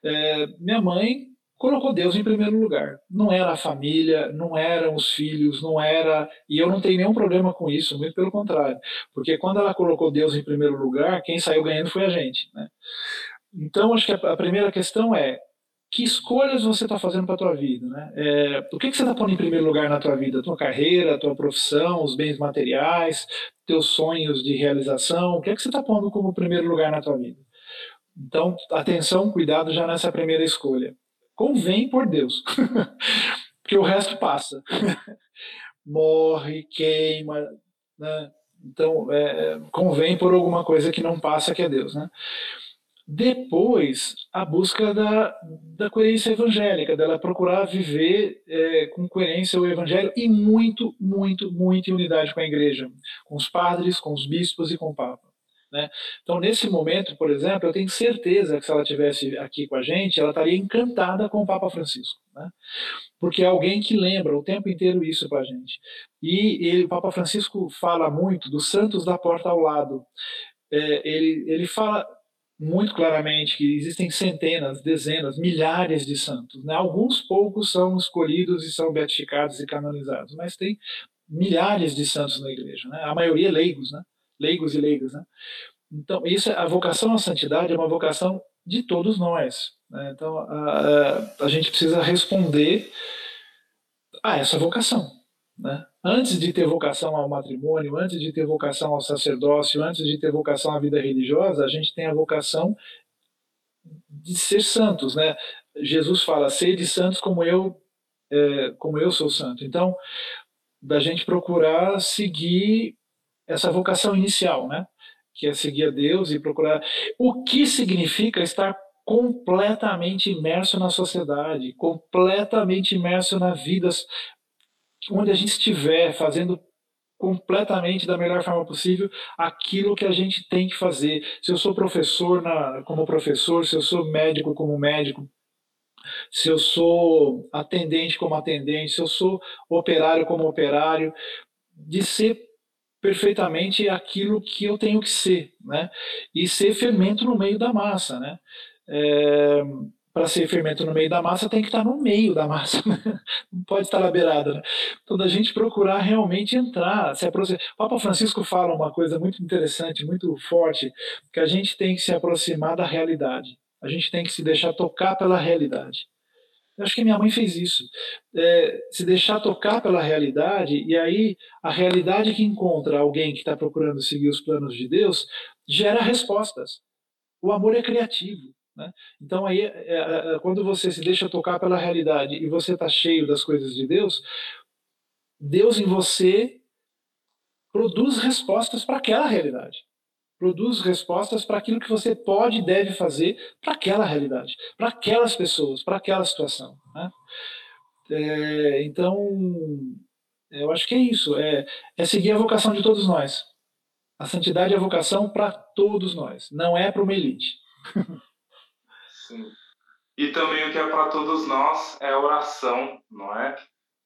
É, minha mãe colocou Deus em primeiro lugar. Não era a família, não eram os filhos, não era. E eu não tenho nenhum problema com isso, muito pelo contrário. Porque quando ela colocou Deus em primeiro lugar, quem saiu ganhando foi a gente. Né? Então, acho que a, primeira questão é que escolhas você está fazendo para a tua vida, né? É, o que, que você está pondo em primeiro lugar na tua vida? Tua carreira, tua profissão, os bens materiais, teus sonhos de realização, o que é que você está pondo como primeiro lugar na tua vida? Então, atenção, cuidado já nessa primeira escolha. Convém por Deus, porque o resto passa. Morre, queima, né? Então, é, convém por alguma coisa que não passa, que é Deus, né? Depois, a busca da, da coerência evangélica, dela procurar viver é, com coerência o evangelho e muito, muito, muito em unidade com a igreja, com os padres, com os bispos e com o Papa. Né? Então, nesse momento, por exemplo, eu tenho certeza que se ela estivesse aqui com a gente, ela estaria encantada com o Papa Francisco. Né? Porque é alguém que lembra o tempo inteiro isso para a gente. E ele, o Papa Francisco fala muito dos santos da porta ao lado. É, ele, ele fala muito claramente que existem centenas, dezenas, milhares de santos. Né? Alguns poucos são escolhidos e são beatificados e canonizados, mas tem milhares de santos na igreja. Né? A maioria leigos, né? leigos e leigas. Né? Então, isso, a vocação à santidade é uma vocação de todos nós. Né? Então, a, a, a gente precisa responder a essa vocação. Né? Antes de ter vocação ao matrimônio, antes de ter vocação ao sacerdócio, antes de ter vocação à vida religiosa, a gente tem a vocação de ser santos. Né? Jesus fala: sede santos como eu é, como eu sou santo. Então, da gente procurar seguir essa vocação inicial, né? Que é seguir a Deus e procurar. O que significa estar completamente imerso na sociedade, completamente imerso na vida, onde a gente estiver fazendo completamente da melhor forma possível aquilo que a gente tem que fazer. Se eu sou professor na, como professor, se eu sou médico como médico, se eu sou atendente como atendente, se eu sou operário como operário, de ser perfeitamente aquilo que eu tenho que ser, né? E ser fermento no meio da massa, né? É, para ser fermento no meio da massa, tem que estar no meio da massa, não pode estar na beirada. Né? Então, da gente procurar realmente entrar, se aproximar. O Papa Francisco fala uma coisa muito interessante, muito forte, que a gente tem que se aproximar da realidade. A gente tem que se deixar tocar pela realidade. Eu acho que minha mãe fez isso. É, se deixar tocar pela realidade, e aí a realidade que encontra alguém que está procurando seguir os planos de Deus gera respostas. O amor é criativo. Né? Então, aí, é, é, é, quando você se deixa tocar pela realidade e você está cheio das coisas de Deus, Deus em você produz respostas para aquela realidade. Produz respostas para aquilo que você pode e deve fazer para aquela realidade, para aquelas pessoas, para aquela situação. Né? É, então, eu acho que é isso. É, é seguir a vocação de todos nós. A santidade é a vocação para todos nós, não é para uma elite. Sim. E também o que é para todos nós é oração, não é?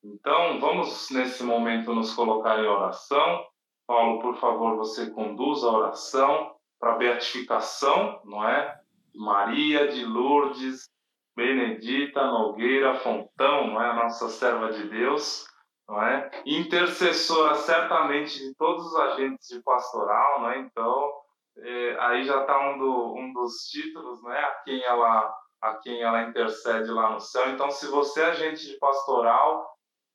Então, vamos nesse momento nos colocar em oração. Paulo, por favor, você conduz a oração para a beatificação, não é? Maria de Lourdes, Benedita Nogueira Fontão, não é? Nossa serva de Deus, não é? Intercessora certamente de todos os agentes de pastoral, não é? Então, é, aí já está um, do, um dos títulos, né? A quem ela a quem ela intercede lá no céu. Então, se você é agente de pastoral,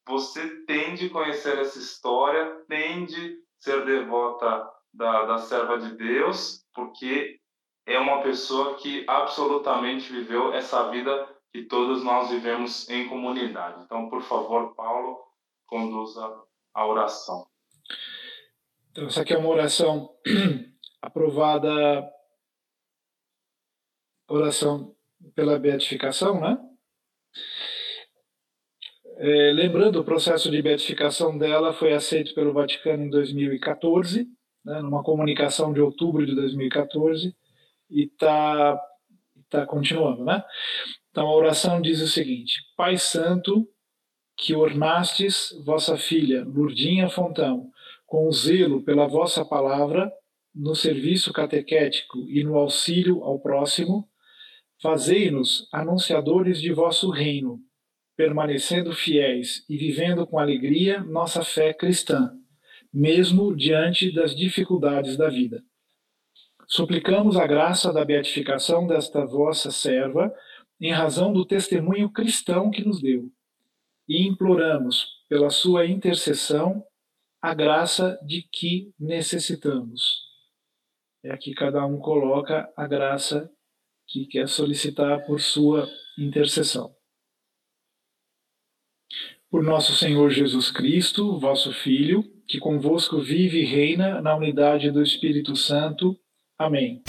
você tem de conhecer essa história, tem de ser devota da, da serva de Deus, porque é uma pessoa que absolutamente viveu essa vida que todos nós vivemos em comunidade. Então, por favor, Paulo, conduza a oração. Então, essa aqui é uma oração aprovada oração pela beatificação, né? É, lembrando, o processo de beatificação dela foi aceito pelo Vaticano em 2014, né, numa comunicação de outubro de 2014, e está tá continuando, né? Então a oração diz o seguinte: Pai Santo, que ornastes vossa filha, Lurdinha Fontão, com zelo pela vossa palavra, no serviço catequético e no auxílio ao próximo, fazei-nos anunciadores de vosso reino, permanecendo fiéis e vivendo com alegria nossa fé cristã, mesmo diante das dificuldades da vida. Suplicamos a graça da beatificação desta vossa serva, em razão do testemunho cristão que nos deu, e imploramos, pela sua intercessão, a graça de que necessitamos é aqui cada um coloca a graça que quer solicitar por sua intercessão. Por nosso Senhor Jesus Cristo, vosso Filho, que convosco vive e reina na unidade do Espírito Santo. Amém.